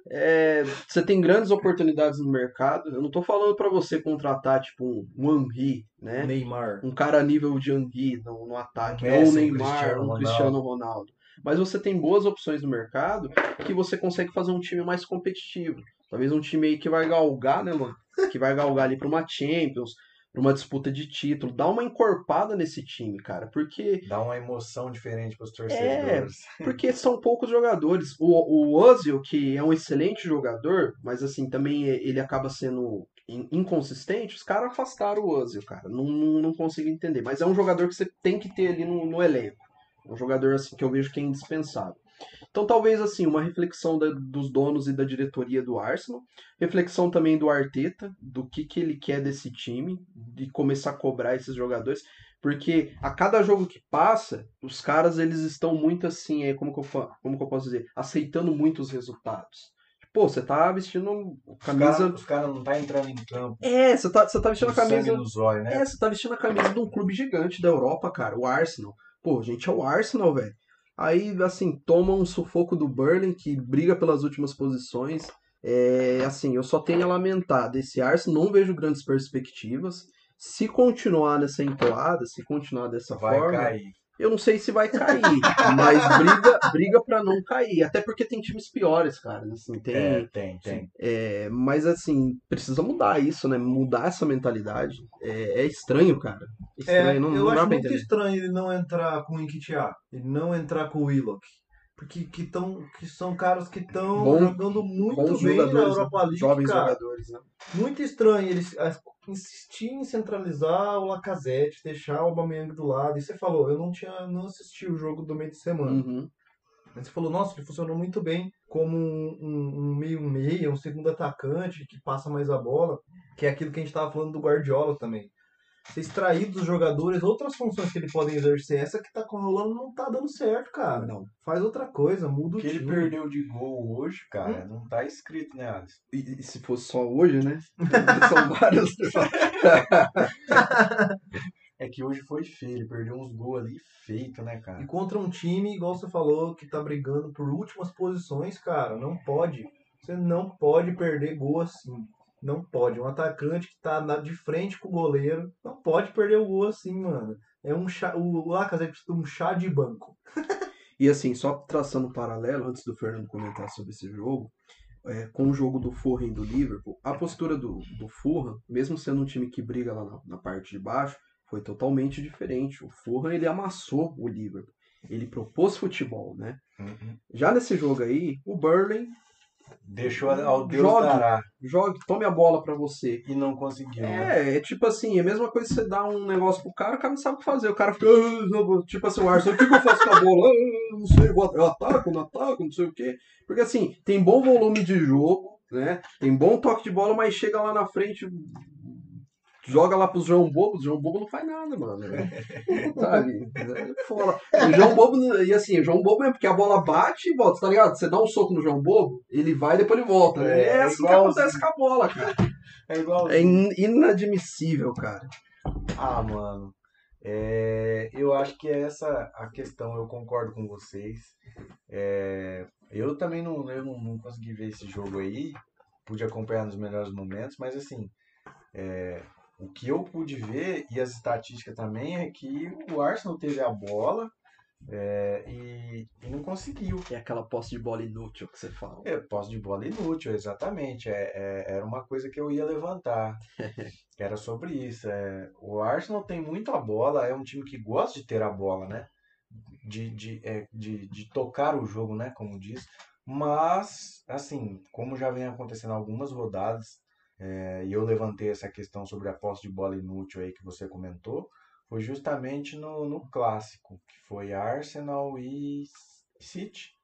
É, você tem grandes oportunidades no mercado. Eu não tô falando pra você contratar, tipo, um, Henry, né? Neymar. um cara a nível de Henry no, no ataque, Um ou um Neymar, Cristiano um. Cristiano Ronaldo. Mas você tem boas opções no mercado que você consegue fazer um time mais competitivo. Talvez um time aí que vai galgar, né, mano? Que vai galgar ali pra uma Champions, pra uma disputa de título. Dá uma encorpada nesse time, cara. Porque Dá uma emoção diferente É, pros torcedores. porque são poucos jogadores. O, o Ozil, que é um excelente jogador, mas assim, também é- ele acaba sendo in- inconsistente, os caras afastaram o Ozil, cara. Não, não, não consigo entender. Mas é um jogador que você tem que ter ali no, no elenco. Um jogador assim que eu vejo que é indispensável. Então, talvez assim, uma reflexão da- dos donos e da diretoria do Arsenal, reflexão também do Arteta, do que, que ele quer desse time, de começar a cobrar esses jogadores. Porque a cada jogo que passa, os caras eles estão muito assim, é como que eu, como que eu posso dizer, aceitando muito os resultados. Pô, você tá vestindo Os camisa. caras os cara não tá entrando em campo É, você tá, você tá vestindo a camisa. nos olhos, né? É, você tá vestindo a camisa de um clube gigante da Europa, cara, o Arsenal. Pô, gente, é o Arsenal, velho. Aí, assim, toma um sufoco do Burnley, que briga pelas últimas posições. É, assim, eu só tenho a lamentar desse Arsenal, não vejo grandes perspectivas. Se continuar nessa entoada, se continuar dessa Vai forma, cair. Eu não sei se vai cair, mas briga, briga para não cair. Até porque tem times piores, cara. Assim, tem, É, tem, tem. é, mas assim, precisa mudar isso, né? Mudar essa mentalidade. É, é estranho, cara. É estranho, É, não, eu não acho muito entender. estranho ele não entrar com o Enkitia, ele não entrar com o Willock. Porque que, tão, que são caras que estão jogando muito bem na né? Europa League, jovens cara. jogadores, né? Muito estranho eles insistir em centralizar o Lacazette, deixar o Aubameyang do lado. E você falou, eu não tinha não assisti o jogo do meio de semana. Uhum. Mas você falou, nossa, ele funcionou muito bem como um, um, um meio meia, um segundo atacante que passa mais a bola, que é aquilo que a gente estava falando do Guardiola também. Você extrair dos jogadores outras funções que ele podem exercer. Essa que tá rolando não tá dando certo, cara. Não. Faz outra coisa, muda O o que ele time. perdeu de gol hoje, cara, não tá escrito, né, Alisson? E, e se fosse só hoje, né? São vários. É que hoje foi feio, ele perdeu uns gols ali feito, né, E cara? contra um time, igual você falou, que tá brigando por últimas posições, cara, não pode. Você não pode perder gol assim. Não pode. Um atacante que tá de frente com o goleiro, não pode perder o gol assim, mano. É um chá, o Lacazette precisa de um chá de banco. E assim, só traçando um paralelo, antes do Fernando comentar sobre esse jogo, é, com o jogo do Fulham e do Liverpool, a postura do, do Fulham, mesmo sendo um time que briga lá na, na parte de baixo, foi totalmente diferente. O Fulham, ele amassou o Liverpool. Ele propôs futebol, né? Uhum. Já nesse jogo aí, o Burnley Deixou ao Deus Jogue. dará joga, tome a bola pra você. e não conseguiu. né? É, é tipo assim, é a mesma coisa que você dá um negócio pro cara, o cara não sabe o que fazer. O cara fica, "Ah, não vou-" tipo assim, o Arsenal, o que, que eu faço com a bola? "Ah, não sei, eu eu ataco, não ataco, não sei o quê. Porque assim, tem bom volume de jogo, né? Tem bom toque de bola, mas chega lá na frente, joga lá pros João Bobo, o João Bobo não faz nada, mano. Sabe? É foda. O João Bobo, e assim, o João Bobo é porque a bola bate e volta, tá ligado? Você dá um soco no João Bobo, ele vai e depois ele volta. né? É, É, assim que acontece com a bola, cara. É igual. É in- inadmissível, cara. Ah, mano. é, eu acho que é essa a questão, eu concordo com vocês. É, eu também não, eu não, não consegui ver esse jogo aí, pude acompanhar nos melhores momentos, mas assim, é, o que eu pude ver, e as estatísticas também, é que o Arsenal teve a bola é, e, e não conseguiu. É aquela posse de bola inútil que você fala. É, posse de bola inútil, exatamente. É, é- era uma coisa que eu ia levantar. Era sobre isso. É, o Arsenal tem muito a bola, é um time que gosta de ter a bola, né? De, de, é, de, de tocar o jogo, né? Como diz. Mas, assim, como já vem acontecendo algumas rodadas, é, e eu levantei essa questão sobre a posse de bola inútil aí que você comentou, foi justamente no, no clássico, que foi Arsenal e City.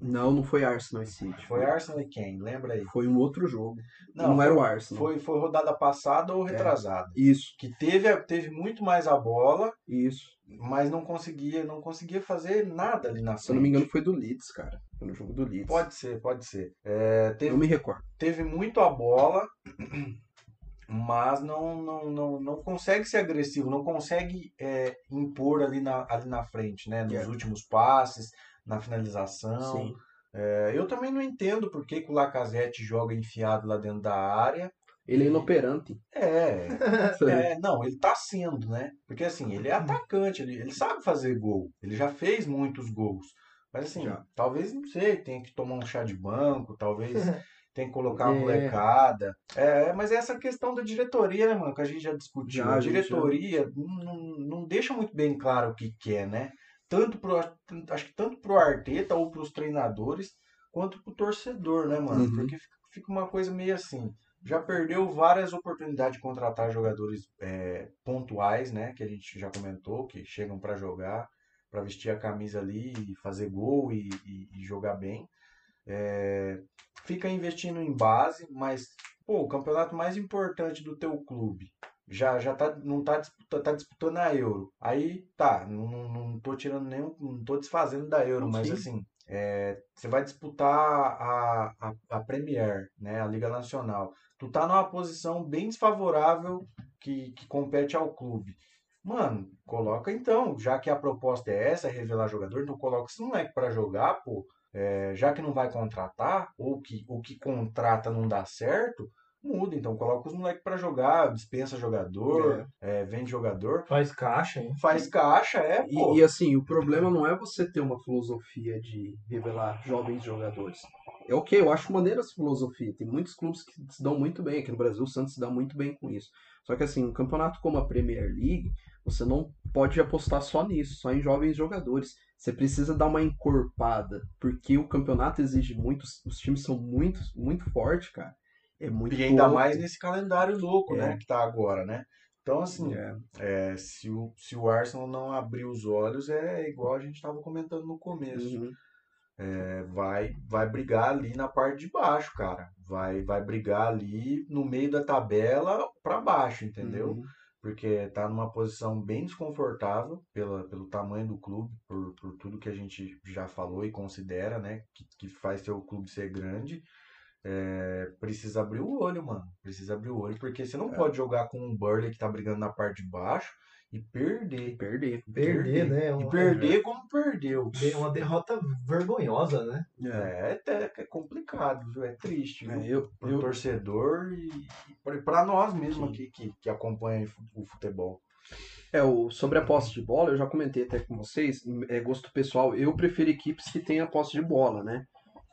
Não, não foi Arsenal e City. Foi Arsenal e quem? Lembra aí? Foi um outro jogo. Não, Não, era o Arsenal. Foi, foi rodada passada ou retrasada. Isso, Que teve, teve muito mais a bola, isso. mas não conseguia, não conseguia fazer nada ali na Se eu não me frente. engano, foi do Leeds, cara. Foi no jogo do Leeds. Pode ser, pode ser. É, Eu teve, me recordo. teve muito a bola, mas não, não, não, não consegue ser agressivo, não consegue é, impor ali na, ali na frente, né? Nos Yeah. últimos passes, na finalização. Sim. É, eu também não entendo por que, que o Lacazette joga enfiado lá dentro da área. Ele é inoperante. É, É, não, ele tá sendo, né? Porque assim, ele é atacante, ele, ele sabe fazer gol. Ele já fez muitos gols. Mas assim, Já. talvez, não sei, tenha que tomar um chá de banco, talvez tenha que colocar uma É. molecada. É, mas é essa questão da diretoria, né, mano? Que a gente já discutiu. Já, a a gente já- diretoria não, não- não deixa muito bem claro o que quer, né? Tanto pro, acho que tanto pro Arteta ou pros treinadores, quanto pro torcedor, né, mano? Uhum. Porque fica, uma coisa meio assim já perdeu várias oportunidades de contratar jogadores é, pontuais, né? Que a gente já comentou, que chegam para jogar, para vestir a camisa ali e fazer gol e, e- e jogar bem. É, fica investindo em base, mas pô, o campeonato mais importante do teu clube já já tá não tá disputando, tá disputando a Euro. Aí tá, não, não, não tô tirando nenhum, não tô desfazendo da Euro, mas Sim. assim, é, você vai disputar a, a, a Premier, né, a Liga Nacional. Tu tá numa posição bem desfavorável que, que compete ao clube. Mano, coloca então, já que a proposta é essa, é revelar jogador, então coloca esse moleque pra jogar, pô. É, já que não vai contratar, ou que o que contrata não dá certo, muda. Então coloca os moleques pra jogar, dispensa jogador, é, vende jogador, Faz caixa, hein? faz caixa, é, pô. E, e, assim, o problema não é você ter uma filosofia de revelar jovens jogadores. É ok, eu acho maneira essa filosofia. Tem muitos clubes que se dão muito bem. Aqui no Brasil, o Santos se dá muito bem com isso. Só que assim, um campeonato como a Premier League, você não pode apostar só nisso, só em jovens jogadores. Você precisa dar uma encorpada, porque o campeonato exige muito, os times são muito, muito fortes, cara. É muito E ainda mais nesse calendário louco, É. né, que tá agora, né? Então, assim, É. é, se, o, se o Arsenal não abrir os olhos, é igual a gente tava comentando no começo. Uhum. É, vai, vai brigar ali na parte de baixo, cara. Vai, vai brigar ali no meio da tabela pra baixo, entendeu? Uhum. Porque tá numa posição bem desconfortável pela, pelo tamanho do clube, por, por tudo que a gente já falou e considera, né? Que, que faz seu clube ser grande. É, precisa abrir o olho, mano. Precisa abrir o olho, porque você não É. pode jogar com um Burley que tá brigando na parte de baixo e perder. Perder. Perder, né? E perder como perdeu. de- Uma derrota vergonhosa, né? É, é, é complicado, viu? É triste, viu? É, eu, Pro eu, torcedor e, para nós mesmo aqui que, que acompanham o futebol. É, o, sobre a posse de bola, eu já comentei até com vocês, é gosto pessoal, eu prefiro equipes que tenham a posse de bola, né?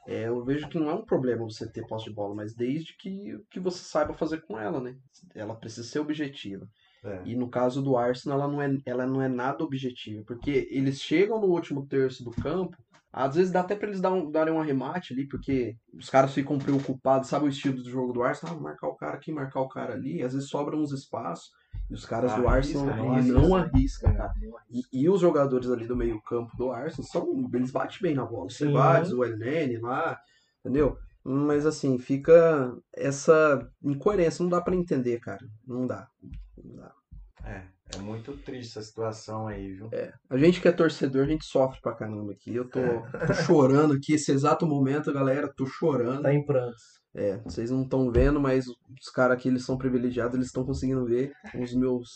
É, eu vejo que não é um problema você ter posse de bola, mas desde que, que você saiba fazer com ela, né? Ela precisa ser objetiva. É. E no caso do Arsenal, ela não é, ela não é nada objetiva, porque eles chegam no último terço do campo, às vezes dá até pra eles dar um- darem um arremate ali, porque os caras ficam preocupados, sabe o estilo do jogo do Arsenal? Ah, marcar o cara aqui, marcar o cara ali, às vezes sobram uns espaços, e os caras do Arrisca, Arsenal não não, arrisca. arriscam, cara. E, e os jogadores ali do meio campo do Arsenal são, eles batem bem na bola. O. Ceballos, o Elneny lá, entendeu? Mas assim, fica essa incoerência, não dá pra entender, cara. Não dá. Não dá. É, é muito triste essa situação aí, viu? A gente que é torcedor, a gente sofre pra caramba aqui. Eu tô, tô chorando aqui, esse exato momento, galera, tô chorando. Tá em prantos. É, vocês não estão vendo, mas os caras aqui, eles são privilegiados, eles estão conseguindo ver os meus,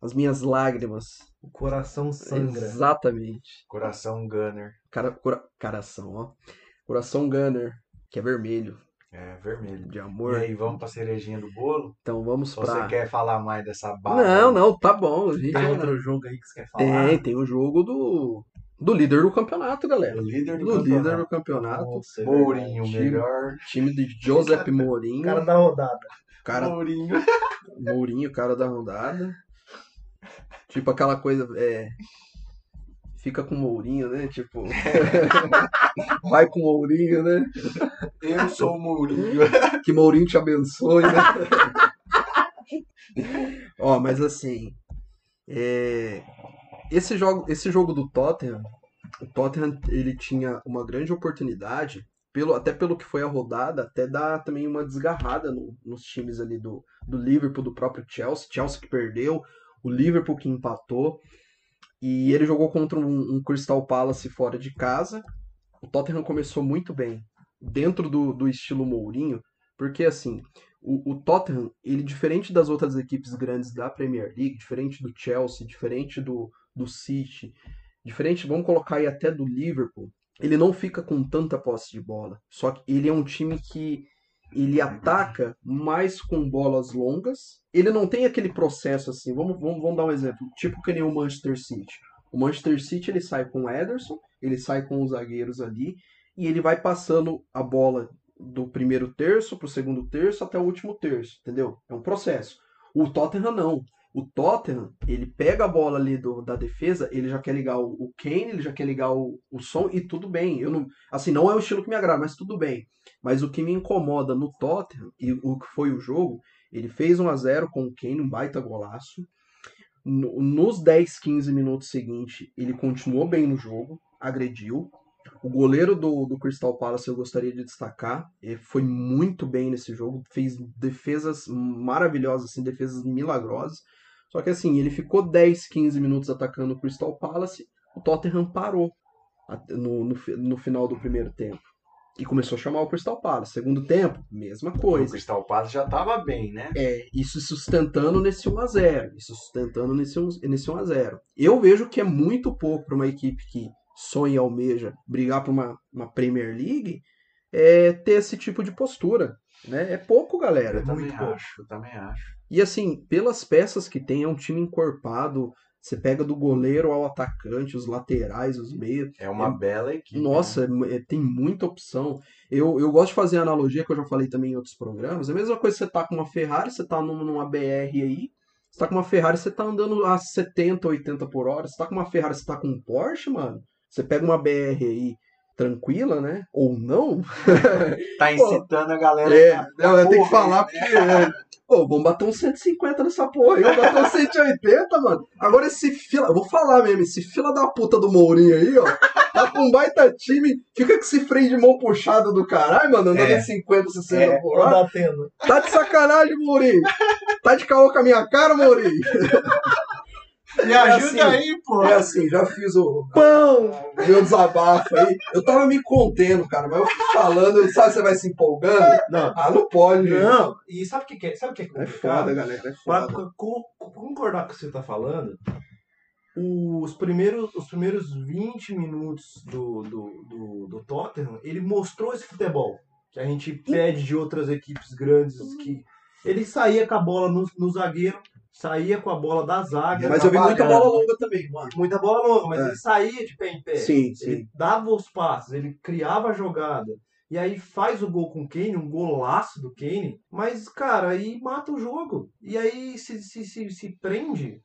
as minhas lágrimas. O coração sangra. Exatamente. Coração Gunner. Cara, cora, coração, ó. Coração Gunner, que é vermelho, É, vermelho. de E amor. aí, vamos pra cerejinha do bolo? Então vamos Ou você pra. quer falar mais dessa bala? Não, não, tá bom. A gente Tem outro jogo aí que você quer falar? tem, tem o jogo do, do líder do campeonato, galera. O líder do Do líder campeonato. do campeonato. Nossa, é Mourinho, Time- melhor. Time de Joseph Mourinho. Cara da rodada. Cara, Mourinho. Mourinho, cara da rodada. Tipo aquela coisa, é. Fica com o Mourinho, né? Tipo. Vai com o Mourinho, né? Eu sou o Mourinho. Que Mourinho te abençoe, né? Ó, mas assim. é, Esse jogo, esse jogo do Tottenham, o Tottenham ele tinha uma grande oportunidade, pelo, até pelo que foi a rodada, até dar também uma desgarrada no- nos times ali do, do Liverpool, do próprio Chelsea. Chelsea que perdeu, o Liverpool que empatou. E ele jogou contra um, um Crystal Palace fora de casa. O Tottenham começou muito bem, dentro do, do estilo Mourinho, porque assim, o, o Tottenham, ele diferente das outras equipes grandes da Premier League, diferente do Chelsea, diferente do, do City, diferente, vamos colocar aí até do Liverpool, ele não fica com tanta posse de bola. Só que ele é um time que ele ataca mais com bolas longas. Ele não tem aquele processo assim. Vamos, vamos, vamos dar um exemplo. Tipo que nem o Manchester City. O Manchester City ele sai com o Ederson, ele sai com os zagueiros ali e ele vai passando a bola do primeiro terço pro segundo terço até o último terço, entendeu? É um processo. O Tottenham não. O Tottenham, ele pega a bola ali do, da defesa, ele já quer ligar o, o Kane, ele já quer ligar o, o som e tudo bem. Eu não, assim, não é o estilo que me agrada, mas tudo bem. Mas o que me incomoda no Tottenham e o que foi o jogo, ele fez 1 a 0 com o Kane, um baita golaço. No- nos 10, 15 minutos seguintes, ele continuou bem no jogo, agrediu. O goleiro do, do Crystal Palace eu gostaria de destacar, ele foi muito bem nesse jogo, fez defesas maravilhosas, assim, defesas milagrosas. Só que assim, ele ficou 10, 15 minutos atacando o Crystal Palace, o Tottenham parou no, no, no final do primeiro tempo. E começou a chamar o Crystal Palace. Segundo tempo, mesma O coisa. Crystal Palace já tava bem, né? É, isso sustentando nesse 1x0. Isso sustentando nesse 1 nesse 1x0. Eu vejo que é muito pouco para uma equipe que sonha e almeja brigar para uma, uma Premier League é, ter esse tipo de postura. Né? É pouco, galera. Eu também muito pouco. acho, eu também acho. E assim, pelas peças que tem, é um time encorpado. Você pega do goleiro ao atacante, os laterais, os meios. É uma É- bela equipe. né? Nossa, é- é- tem muita opção. Eu, eu gosto de fazer analogia que eu já falei também em outros programas. É a mesma coisa que você tá com uma Ferrari, você tá num- numa BR aí. Você tá com uma Ferrari, você tá andando a 70, 80 por hora. Você tá com uma Ferrari, você tá com um Porsche, mano. Você pega uma BR aí tranquila, né? Ou não. Tá incitando a galera. É, a- eu tenho que falar porque. é, Pô, vamos bater uns 150 nessa porra. Eu bater uns 180, mano. Agora esse fila. Eu vou falar mesmo, esse fila da puta do Mourinho aí, ó. Tá com um baita time. Fica com esse freio de mão puxado do caralho, mano. Andando É. em 50, 60 É, por Tá hora. batendo. Tá de sacanagem, Mourinho. Tá de caô com a minha cara, Mourinho. Me ajuda aí, pô. É assim, já fiz o pão, meu desabafo aí. Eu tava me contendo, cara, mas eu fui falando, sabe, você vai se empolgando? Não. Ah, não pode, gente. Não, e sabe o que, que é? Sabe o que é É complicado? foda, galera, é foda. co- co- concordar com o que você tá falando, os primeiros, os primeiros 20 minutos do, do, do, do Tottenham, ele mostrou esse futebol que a gente pede de outras equipes grandes que ele saía com a bola no, no zagueiro, saía com a bola da zaga. Mas eu vi muita bola longa também, mano. Muita bola longa, mas É. ele saía de pé em pé. Sim, sim. Ele dava os passes, ele criava a jogada. E aí faz o gol com o Kane, um golaço do Kane. Mas, cara, aí mata o jogo. E aí se, se, se, se prende.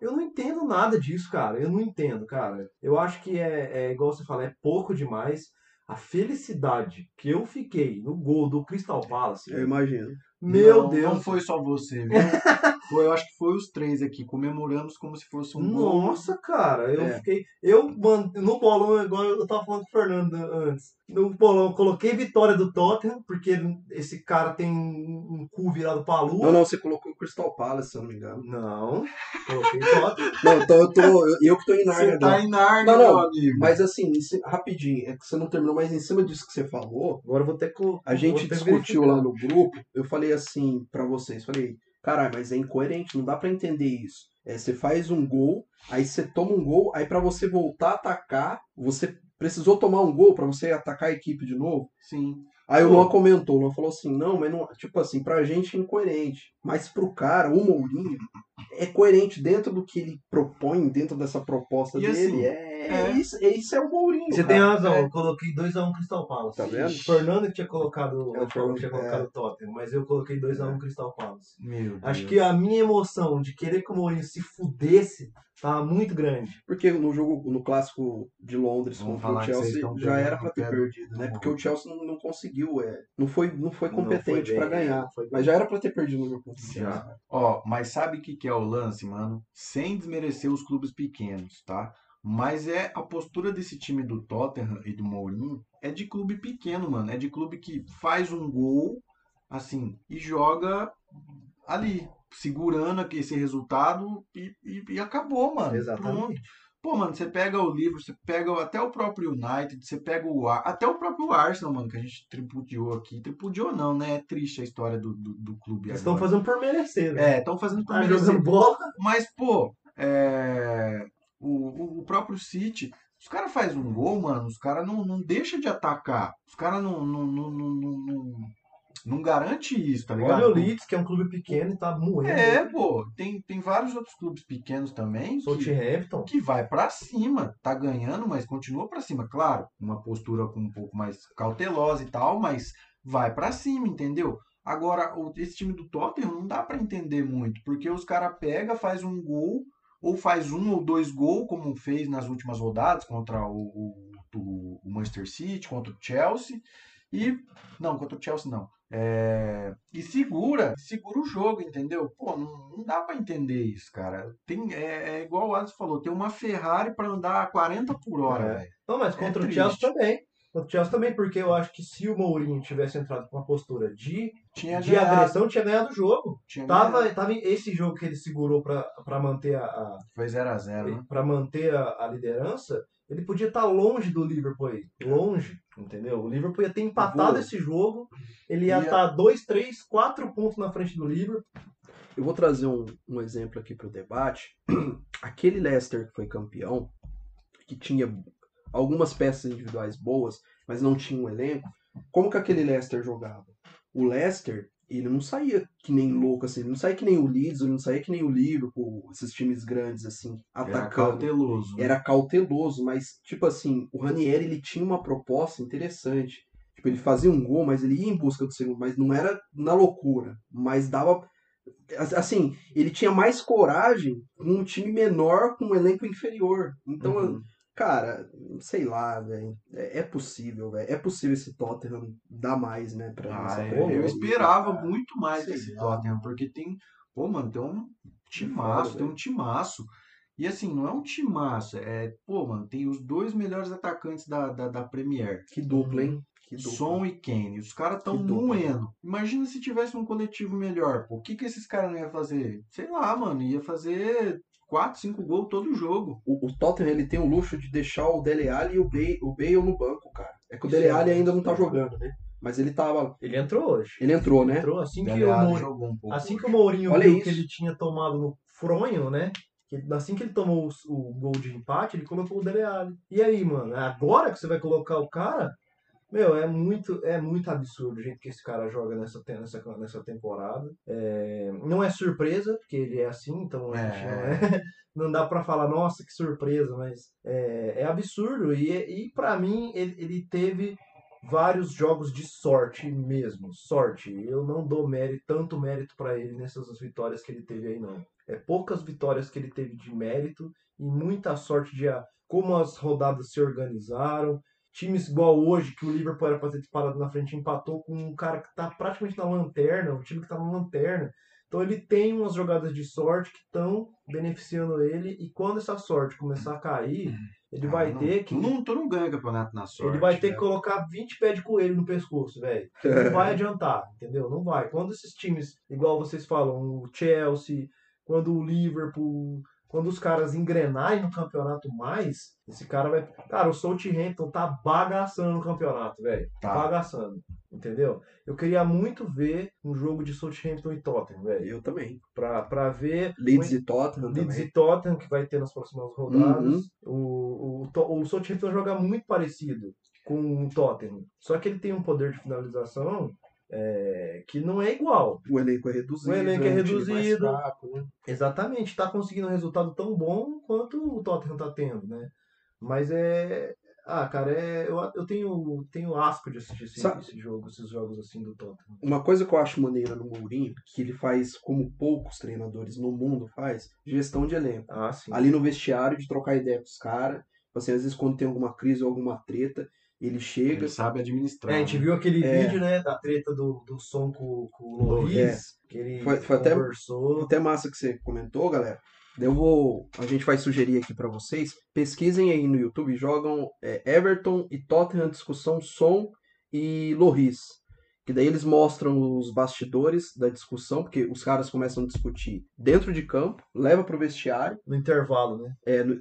Eu não entendo nada disso, cara. Eu não entendo, cara. Eu acho que é, é igual você fala, é pouco demais. A felicidade que eu fiquei no gol do Crystal Palace. Eu imagino. Meu Não, Deus. Não foi só você, viu? foi, eu acho que foi os três aqui. Comemoramos como se fosse um gol. Nossa, cara, eu É. fiquei. Eu, mano, no bolão, igual eu tava falando com o Fernando antes. No bolão, eu coloquei vitória do Tottenham, porque esse cara tem um um cu virado pra lua. Não, não, você colocou o Crystal Palace, se eu não me engano. Não, coloquei Tottenham. Não, então eu tô. Eu, eu que tô em Narnia. Você tá agora. em Narnia, Não, não, meu amigo. Mas assim, rapidinho, é que você não terminou, mas em cima disso que você falou, Agora eu vou ter que. a gente discutiu lá no grupo, eu falei assim pra vocês, falei, caralho, mas é incoerente, não dá pra entender isso. É, você faz um gol, aí você toma um gol, aí pra você voltar a atacar, você precisou tomar um gol pra você atacar a equipe de novo? Sim. Aí o. Luan comentou, o Luan falou assim, não, mas não, tipo assim, pra gente é incoerente. Mas pro cara, o Mourinho, é coerente dentro do que ele propõe, dentro dessa proposta E dele. assim, é, é. Isso, é, isso é o Mourinho. Você cara. tem razão, É. eu coloquei 2x1 Crystal Palace. Tá vendo? O Fernando que tinha colocado, É, o Fernando tinha colocado Tottenham, mas eu coloquei 2x1 Crystal Palace. Meu Deus. Acho que a minha emoção de querer que o Mourinho se fudesse tava muito grande. Porque no jogo, no clássico de Londres Vamos contra o Chelsea, já era pra ter perdido, né? Porque o Chelsea não, não conseguiu, é, não foi, não foi competente bem, ganhar. Mas já era pra ter perdido no jogo contra o. Chelsea. Ó, mas sabe o que, que é o lance, mano? Sem desmerecer os clubes pequenos, tá? Mas é a postura desse time do Tottenham e do Mourinho é de clube pequeno, mano. É de clube que faz um gol, assim, e joga ali, segurando aqui esse resultado e, e- e acabou, mano. Pronto. Exatamente. Pô, mano, você pega o livro, você pega até o próprio United, você pega o até o próprio Arsenal, mano, que a gente tripudiou aqui. Tripudiou não, né? É triste a história do, do, do clube Eles estão fazendo por merecer, né? É, estão fazendo por Tá merecer. jogando bola. Mas, pô, é, o, o- próprio City, os caras fazem um gol, mano, os caras não, não deixam de atacar. Os caras não, não, não, não, não, não, garante isso, tá ligado? Olha o Leeds, que é um clube pequeno e tá moendo. É, pô, tem, tem vários outros clubes pequenos também que, Southampton. que vai pra cima, tá ganhando, mas continua pra cima, claro, uma postura com um pouco mais cautelosa e tal, mas vai pra cima, entendeu? Agora, esse time do Tottenham não dá pra entender muito, porque os caras pega, faz um gol, ou faz um ou dois gols, como fez nas últimas rodadas contra o, o, o- o Manchester City, contra o Chelsea, e não, contra o Chelsea não. É, e segura, segura o jogo, entendeu? Pô, não, não dá pra entender isso, cara. Tem, é, é igual o Alisson falou, tem uma Ferrari pra andar a 40 por hora, É. velho. Não, mas É contra o triste. Chelsea também. Contra o Chelsea também, porque eu acho que se o Mourinho tivesse entrado com uma postura de, Tinha de ganhado, agressão, tinha ganhado o jogo. tinha Tava, ganhado. tava esse jogo que ele segurou pra manter a, a, Foi 0x0, né? para manter a, a liderança, ele podia estar longe do Liverpool aí. Longe, entendeu? O Liverpool ia ter empatado vou- esse jogo, ele ia Ia- estar 2, 3, 4 pontos na frente do Liverpool. Eu vou trazer um, um exemplo aqui para o debate. Aquele Leicester que foi campeão, que tinha algumas peças individuais boas, mas não tinha um elenco, como que aquele Leicester jogava? o Leicester, ele não saía que nem louco, assim, ele não saía que nem o Leeds, ele não saía que nem o Liverpool, esses times grandes, assim, Era atacando. cauteloso. né? Era cauteloso, mas, tipo assim, o Ranieri, ele tinha uma proposta interessante. Tipo, ele fazia um gol, mas ele ia em busca do segundo, mas não era na loucura, mas dava... Assim, ele tinha mais coragem com um time menor, com um elenco inferior. Então, Uhum. Cara, sei lá, velho. É, é possível, velho. É possível esse Tottenham dar mais, né? Pra Ah, essa eu, esperava cara. muito mais Sei desse lá. Tottenham, porque tem. Pô, mano, tem um timaço, tem um timaço. E assim, não é um timaço, é. Pô, mano, tem os dois melhores atacantes da, da, da Premier. Que dupla, hein? Que dupla. Som e Kane. Os caras tão Que dupla. moendo. Imagina se tivesse um coletivo melhor. Pô, o que que esses caras não iam fazer? Sei lá, mano, ia fazer 4, 5 gols todo jogo. O, o Tottenham ele tem o luxo de deixar o Dele Alli e o Bale, o Bale no banco, cara. É que o Isso Dele é Alli ainda não tá jogando, né? Mas ele tava. Ele entrou hoje. Ele entrou, né? Entrou assim que o Mourinho, jogou um pouco. assim que o Mourinho Olha viu isso. que ele tinha tomado no fronho, né? Que assim que ele tomou o, o gol de empate, ele colocou o Dele Alli. E aí, mano, agora que você vai colocar o cara, meu, é muito, é muito absurdo o jeito que esse cara joga nessa, nessa, nessa temporada. É, não é surpresa, porque ele é assim, então a gente não é. Não dá pra falar, nossa, que surpresa, mas é, é absurdo. E, e para mim, ele, ele teve vários jogos de sorte mesmo. Sorte. Eu não dou mérito, tanto mérito pra ele nessas vitórias que ele teve aí, não. É poucas vitórias que ele teve de mérito e muita sorte de como as rodadas se organizaram. Times igual hoje, que o Liverpool era pra ter disparado na frente, empatou com um cara que tá praticamente na lanterna, um time que tá na lanterna. Então ele tem umas jogadas de sorte que estão beneficiando ele, e quando essa sorte começar a cair, ele Ah, vai não, ter que. Tu não, tu não ganha campeonato na sorte. Ele vai ter que velho. colocar 20 pés de coelho no pescoço, velho. Não vai adiantar, entendeu? Não vai. Quando esses times, igual vocês falam, o Chelsea, quando o Liverpool, quando os caras engrenarem no campeonato mais, esse cara vai. Cara, o Southampton tá bagaçando no campeonato, velho. Tá. Bagaçando. Entendeu? Eu queria muito ver um jogo de Southampton e Tottenham, velho. Eu também. Pra, pra ver. Leeds e Tottenham Leeds também. e Tottenham, que vai ter nas próximas rodadas. Uhum. O, o, o Southampton joga muito parecido com o Tottenham. Só que ele tem um poder de finalização é, que não é igual. O elenco é reduzido. O elenco é mais reduzido. fraco, né? Exatamente, está conseguindo um resultado tão bom quanto o Tottenham está tendo, né? Mas é. Ah, cara, é, eu, eu tenho, tenho asco de assistir esse, esse jogo, esses jogos assim do Tottenham. Uma coisa que eu acho maneira no Mourinho, que ele faz como poucos treinadores no mundo faz, gestão de elenco. Ah, ali no vestiário de trocar ideia com os caras. Tipo Assim, às vezes quando tem alguma crise ou alguma treta, ele chega. Ele sabe administrar. É, a gente né? viu aquele É. vídeo, né, da treta do, do som com, com o Loris, É. que ele Foi- foi até-. Até massa que você comentou, galera. Eu vou. A gente vai sugerir aqui pra vocês. Pesquisem aí no YouTube, jogam é, Everton e Tottenham discussão som e Loris. Que daí eles mostram os bastidores da discussão, porque os caras começam a discutir dentro de campo, leva pro vestiário, No intervalo, né? é, no-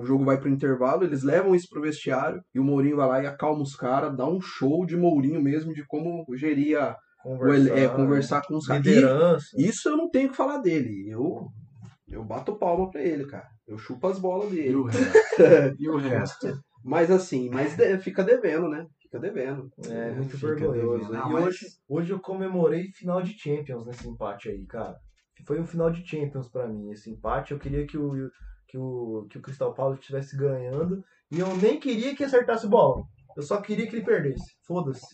o jogo vai pro intervalo, eles levam isso pro vestiário e o Mourinho vai lá e acalma os caras, dá um show de Mourinho mesmo, de como geria, o ele- é, conversar com os caras. E- isso eu não tenho o que falar dele. Eu, eu bato palma pra ele, cara. Eu chupo as bolas E dele. o resto? e o resto? Mas assim, mas fica devendo, né? Fica devendo. É, muito fica vergonhoso. devendo. E mas- hoje, hoje eu comemorei final de Champions nesse empate aí, cara. Foi um final de Champions pra mim, esse empate. Eu queria que o, que o, que o Crystal Palace estivesse ganhando. E eu nem queria que acertasse bola. Eu só queria que ele perdesse. Foda-se.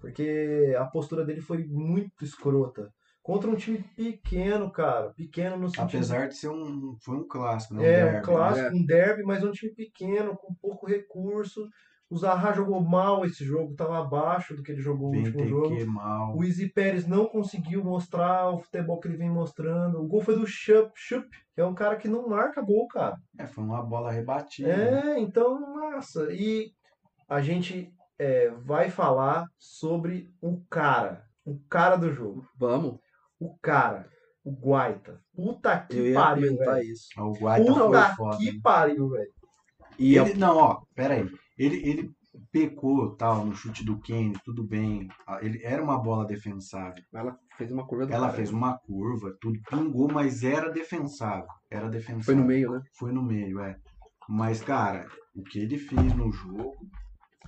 Porque a postura dele foi muito escrota. Contra um time pequeno, cara. Pequeno no sentido Apesar de ser um. Foi um clássico, né? Um é, derby, um clássico, né? um derby, mas é um time pequeno, com pouco recurso. O Zaha jogou mal esse jogo, estava abaixo do que ele jogou no último jogo. que mal. O Easy Pérez não conseguiu mostrar o futebol que ele vem mostrando. O gol foi do Chup, Chup que é um cara que não marca gol, cara. É, foi uma bola rebatida. né? É, então, massa. E a gente é, vai falar sobre o cara. O cara do jogo. Vamos. O cara. O Guaita. Puta Eu que ia pariu, comentar velho. isso. O Guaita foi Puta foda. que né? pariu, velho. E Ele, não, ó, pera aí. Ele, ele pecou tal no chute do Kane, tudo bem. Ah, Ele era uma bola defensável. ela fez uma curva do Ela cara. fez uma curva, tudo pingou, mas era defensável. Era defensável. Foi no meio, né? Foi no meio, é. Mas, cara, o que ele fez no jogo,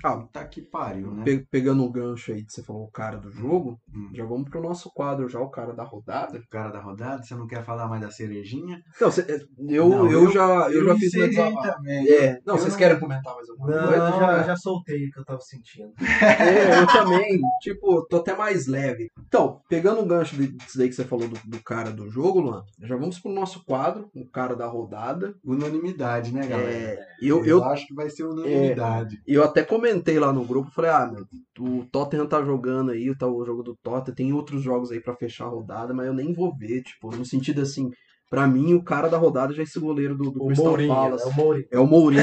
Ah, Puta que pariu, né? pe- pegando o gancho aí que você falou, o cara do jogo, Hum. já vamos pro nosso quadro já, o cara da rodada. O cara da rodada, você não quer falar mais da cerejinha? Não, cê- eu, Não, eu, já, eu, já fiz desabafo. também. É, não, Eu vocês não- querem comentar mais alguma Não, coisa? eu já, já soltei o que eu tava sentindo. É, eu também, tipo, tô até mais leve. Então, pegando o gancho disso daí que você falou do, do cara do jogo, Luan, já vamos pro nosso quadro, o cara da rodada. Unanimidade, né, galera? É, eu, eu, eu, acho que vai ser unanimidade. eu até comentei lá no grupo, falei, ah, meu, o Tottenham tá jogando aí, tá o jogo do Tottenham, tem outros jogos aí pra fechar a rodada, mas eu nem vou ver, tipo, no sentido assim, pra mim o cara da rodada já é esse goleiro do, do O Crystal Mourinho, Palace. é o Mourinho. É o Mourinho.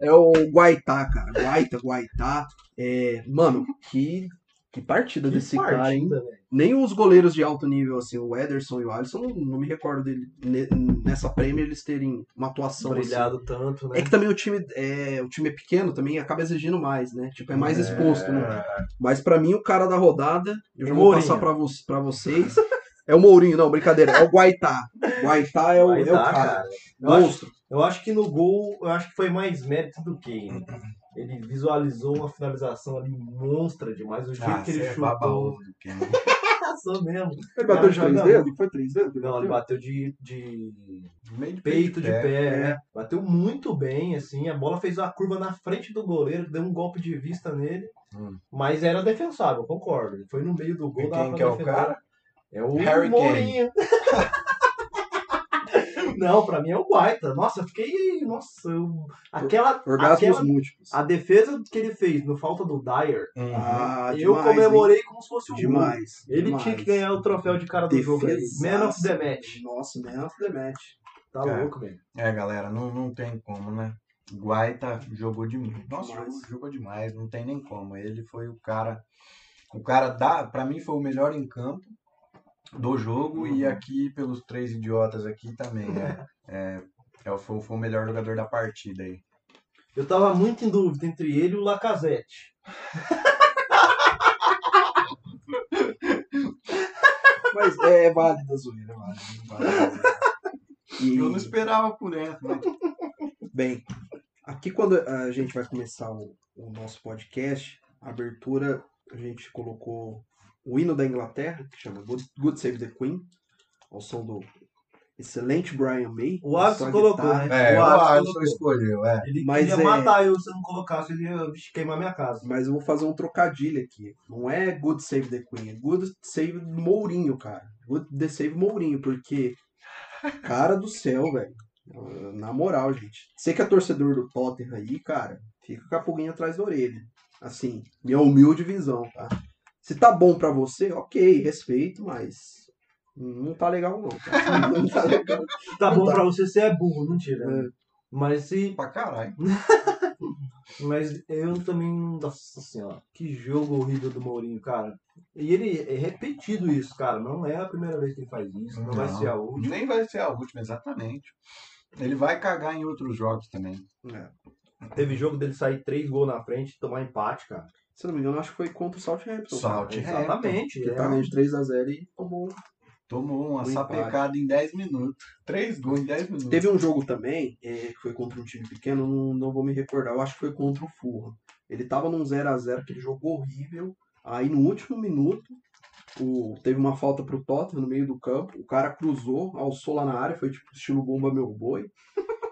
é, o- é o Guaitá, cara. Guaita, Guaitá. É, mano, que, que partida Que desse cara, hein? partida, velho. Nem os goleiros de alto nível, assim, o Ederson e o Alisson, não, me recordo dele ne- nessa Premier eles terem uma atuação assim. Brilhado tanto, né? É que também o time é, o time é pequeno, também acaba exigindo mais, né? Tipo, é mais exposto, né? Mas pra mim, o cara da rodada, eu já vou Mourinho. passar pra, vo vocês. É o Mourinho, não, brincadeira. É o Guaitá. Guaitá é o, Vai é o dar, cara. Eu acho, Monstro. eu acho que no gol, eu acho que foi mais mérito do que ele visualizou uma finalização ali monstra demais. O jeito Ah, que ele é chutou. Passou mesmo. Ele bateu de três dedos? Foi três dedos? Não, ele bateu? de, de Meio de peito de pé, é. né? Bateu muito bem, assim. A bola fez a curva na frente do goleiro, deu um golpe de vista nele. Hum. Mas era defensável, concordo. Ele foi no meio do gol, E quem que é o defender. cara? É o Harry Mourinho. Não, pra mim é o Guaita. Nossa, eu fiquei. Nossa, eu- aquela. Orgasmos aquela múltiplos. a defesa que ele fez no falta do Dyer, Uhum. Ah, eu demais, comemorei como se fosse hein? um gol. Demais. Ele demais. tinha que ganhar o troféu de cara do jogo aí. Defesaça. Man of the match. Nossa, Man of the Match. Tá É. louco, velho. É, galera, não, não tem como, né? Guaita jogou demais. Nossa, Demais. jogou, jogou demais, não tem nem como. Ele foi o cara. O cara da, para mim foi o melhor em campo do jogo e Uhum. aqui pelos três idiotas aqui também é, é, é o- foi, foi o melhor jogador da partida aí. Eu tava muito em dúvida entre ele e o Lacazette. Mas é, é válido a zoeira, é válido. é. E, Eu não esperava por essa, mas bem, aqui quando a gente vai começar o, o nosso podcast, a abertura, a gente colocou o hino da Inglaterra, que chama Good, Good Save the Queen, ao som do excelente Brian May. O Alisson colocou, guitarra. né? é, o Alisson escolheu, é. Ele Mas queria é- matar eu se eu não colocasse, ele ia queimar minha casa. Mas eu vou fazer um trocadilho aqui. Não é Good Save the Queen, é Good Save Mourinho, cara. Good the Save Mourinho, porque. Cara do céu, velho. Na moral, gente. Você que é torcedor do Tottenham aí, cara, fica com a pulguinha atrás da orelha. Assim, minha humilde visão, tá? Se tá bom pra você, ok, respeito, mas. Não tá legal, não. Tá? Não tá legal. Tá Não bom tá. pra você, você é burro, mentira. É. Mas se. Pra caralho. Mas eu também. Nossa senhora, que jogo horrível do Mourinho, cara. E ele é repetido isso, cara. Não é a primeira vez que ele faz isso, não, vai ser a última. Nem vai ser a última, exatamente. Ele vai cagar em outros jogos também. É. Teve jogo dele sair três gols na frente e tomar empate, cara. Se não me engano, acho que foi contra o Southampton. Southampton. Exatamente. Que é. tá de 3x0 e tomou Tomou uma Um sapecada em 10 minutos. Três gols em 10 minutos. Teve um jogo também, é, que foi contra um time pequeno, não, não vou me recordar, eu acho que foi contra o Fulham. Ele tava num 0x0, aquele jogo horrível. Aí no último minuto, o, teve uma falta pro Tottenham no meio do campo. O cara cruzou, alçou lá na área, foi tipo estilo bomba meu boi.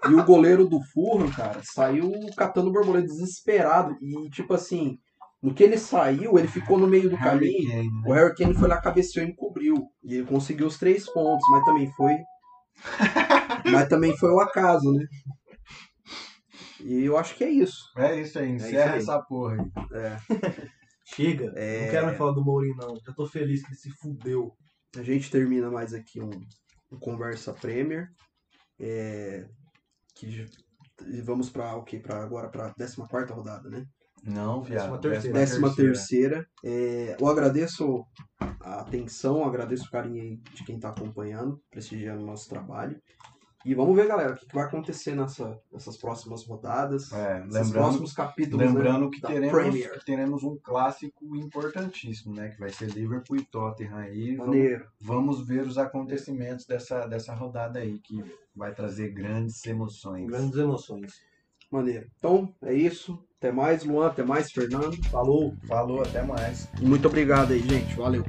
E o goleiro do Fulham, cara, saiu catando borboleta desesperado. E tipo assim, no que ele saiu, ele ficou no meio do Harry caminho. Kane, né? O Harry Kane foi lá, cabeceou e encobriu. E ele conseguiu os três pontos, mas também foi. mas também foi o acaso, né? E eu acho que é isso. É isso aí, isso encerra aí. essa porra aí. Chega. É. Não quero mais falar do Mourinho, não. Já tô feliz que ele se fudeu. A gente termina mais aqui um, um Conversa Premier. É, que e vamos para o quê? Para agora para 14 rodada, né? Não, viado. Décima terceira. Décima terceira. É, eu agradeço a atenção, agradeço o carinho aí de quem está acompanhando, prestigiando o nosso trabalho. E vamos ver, galera, o que, que vai acontecer nessa, nessas próximas rodadas, É, nesses próximos capítulos. lembrando né, que, teremos, que teremos um clássico importantíssimo, né? Que vai ser Liverpool e Tottenham aí. Vamos, Maneiro. vamos ver os acontecimentos dessa, dessa rodada aí, que vai trazer grandes emoções. Grandes emoções. Maneiro. Então, é isso. Até mais, Luan. Até mais, Fernando. Falou. Falou, até mais. E muito obrigado aí, gente. Valeu.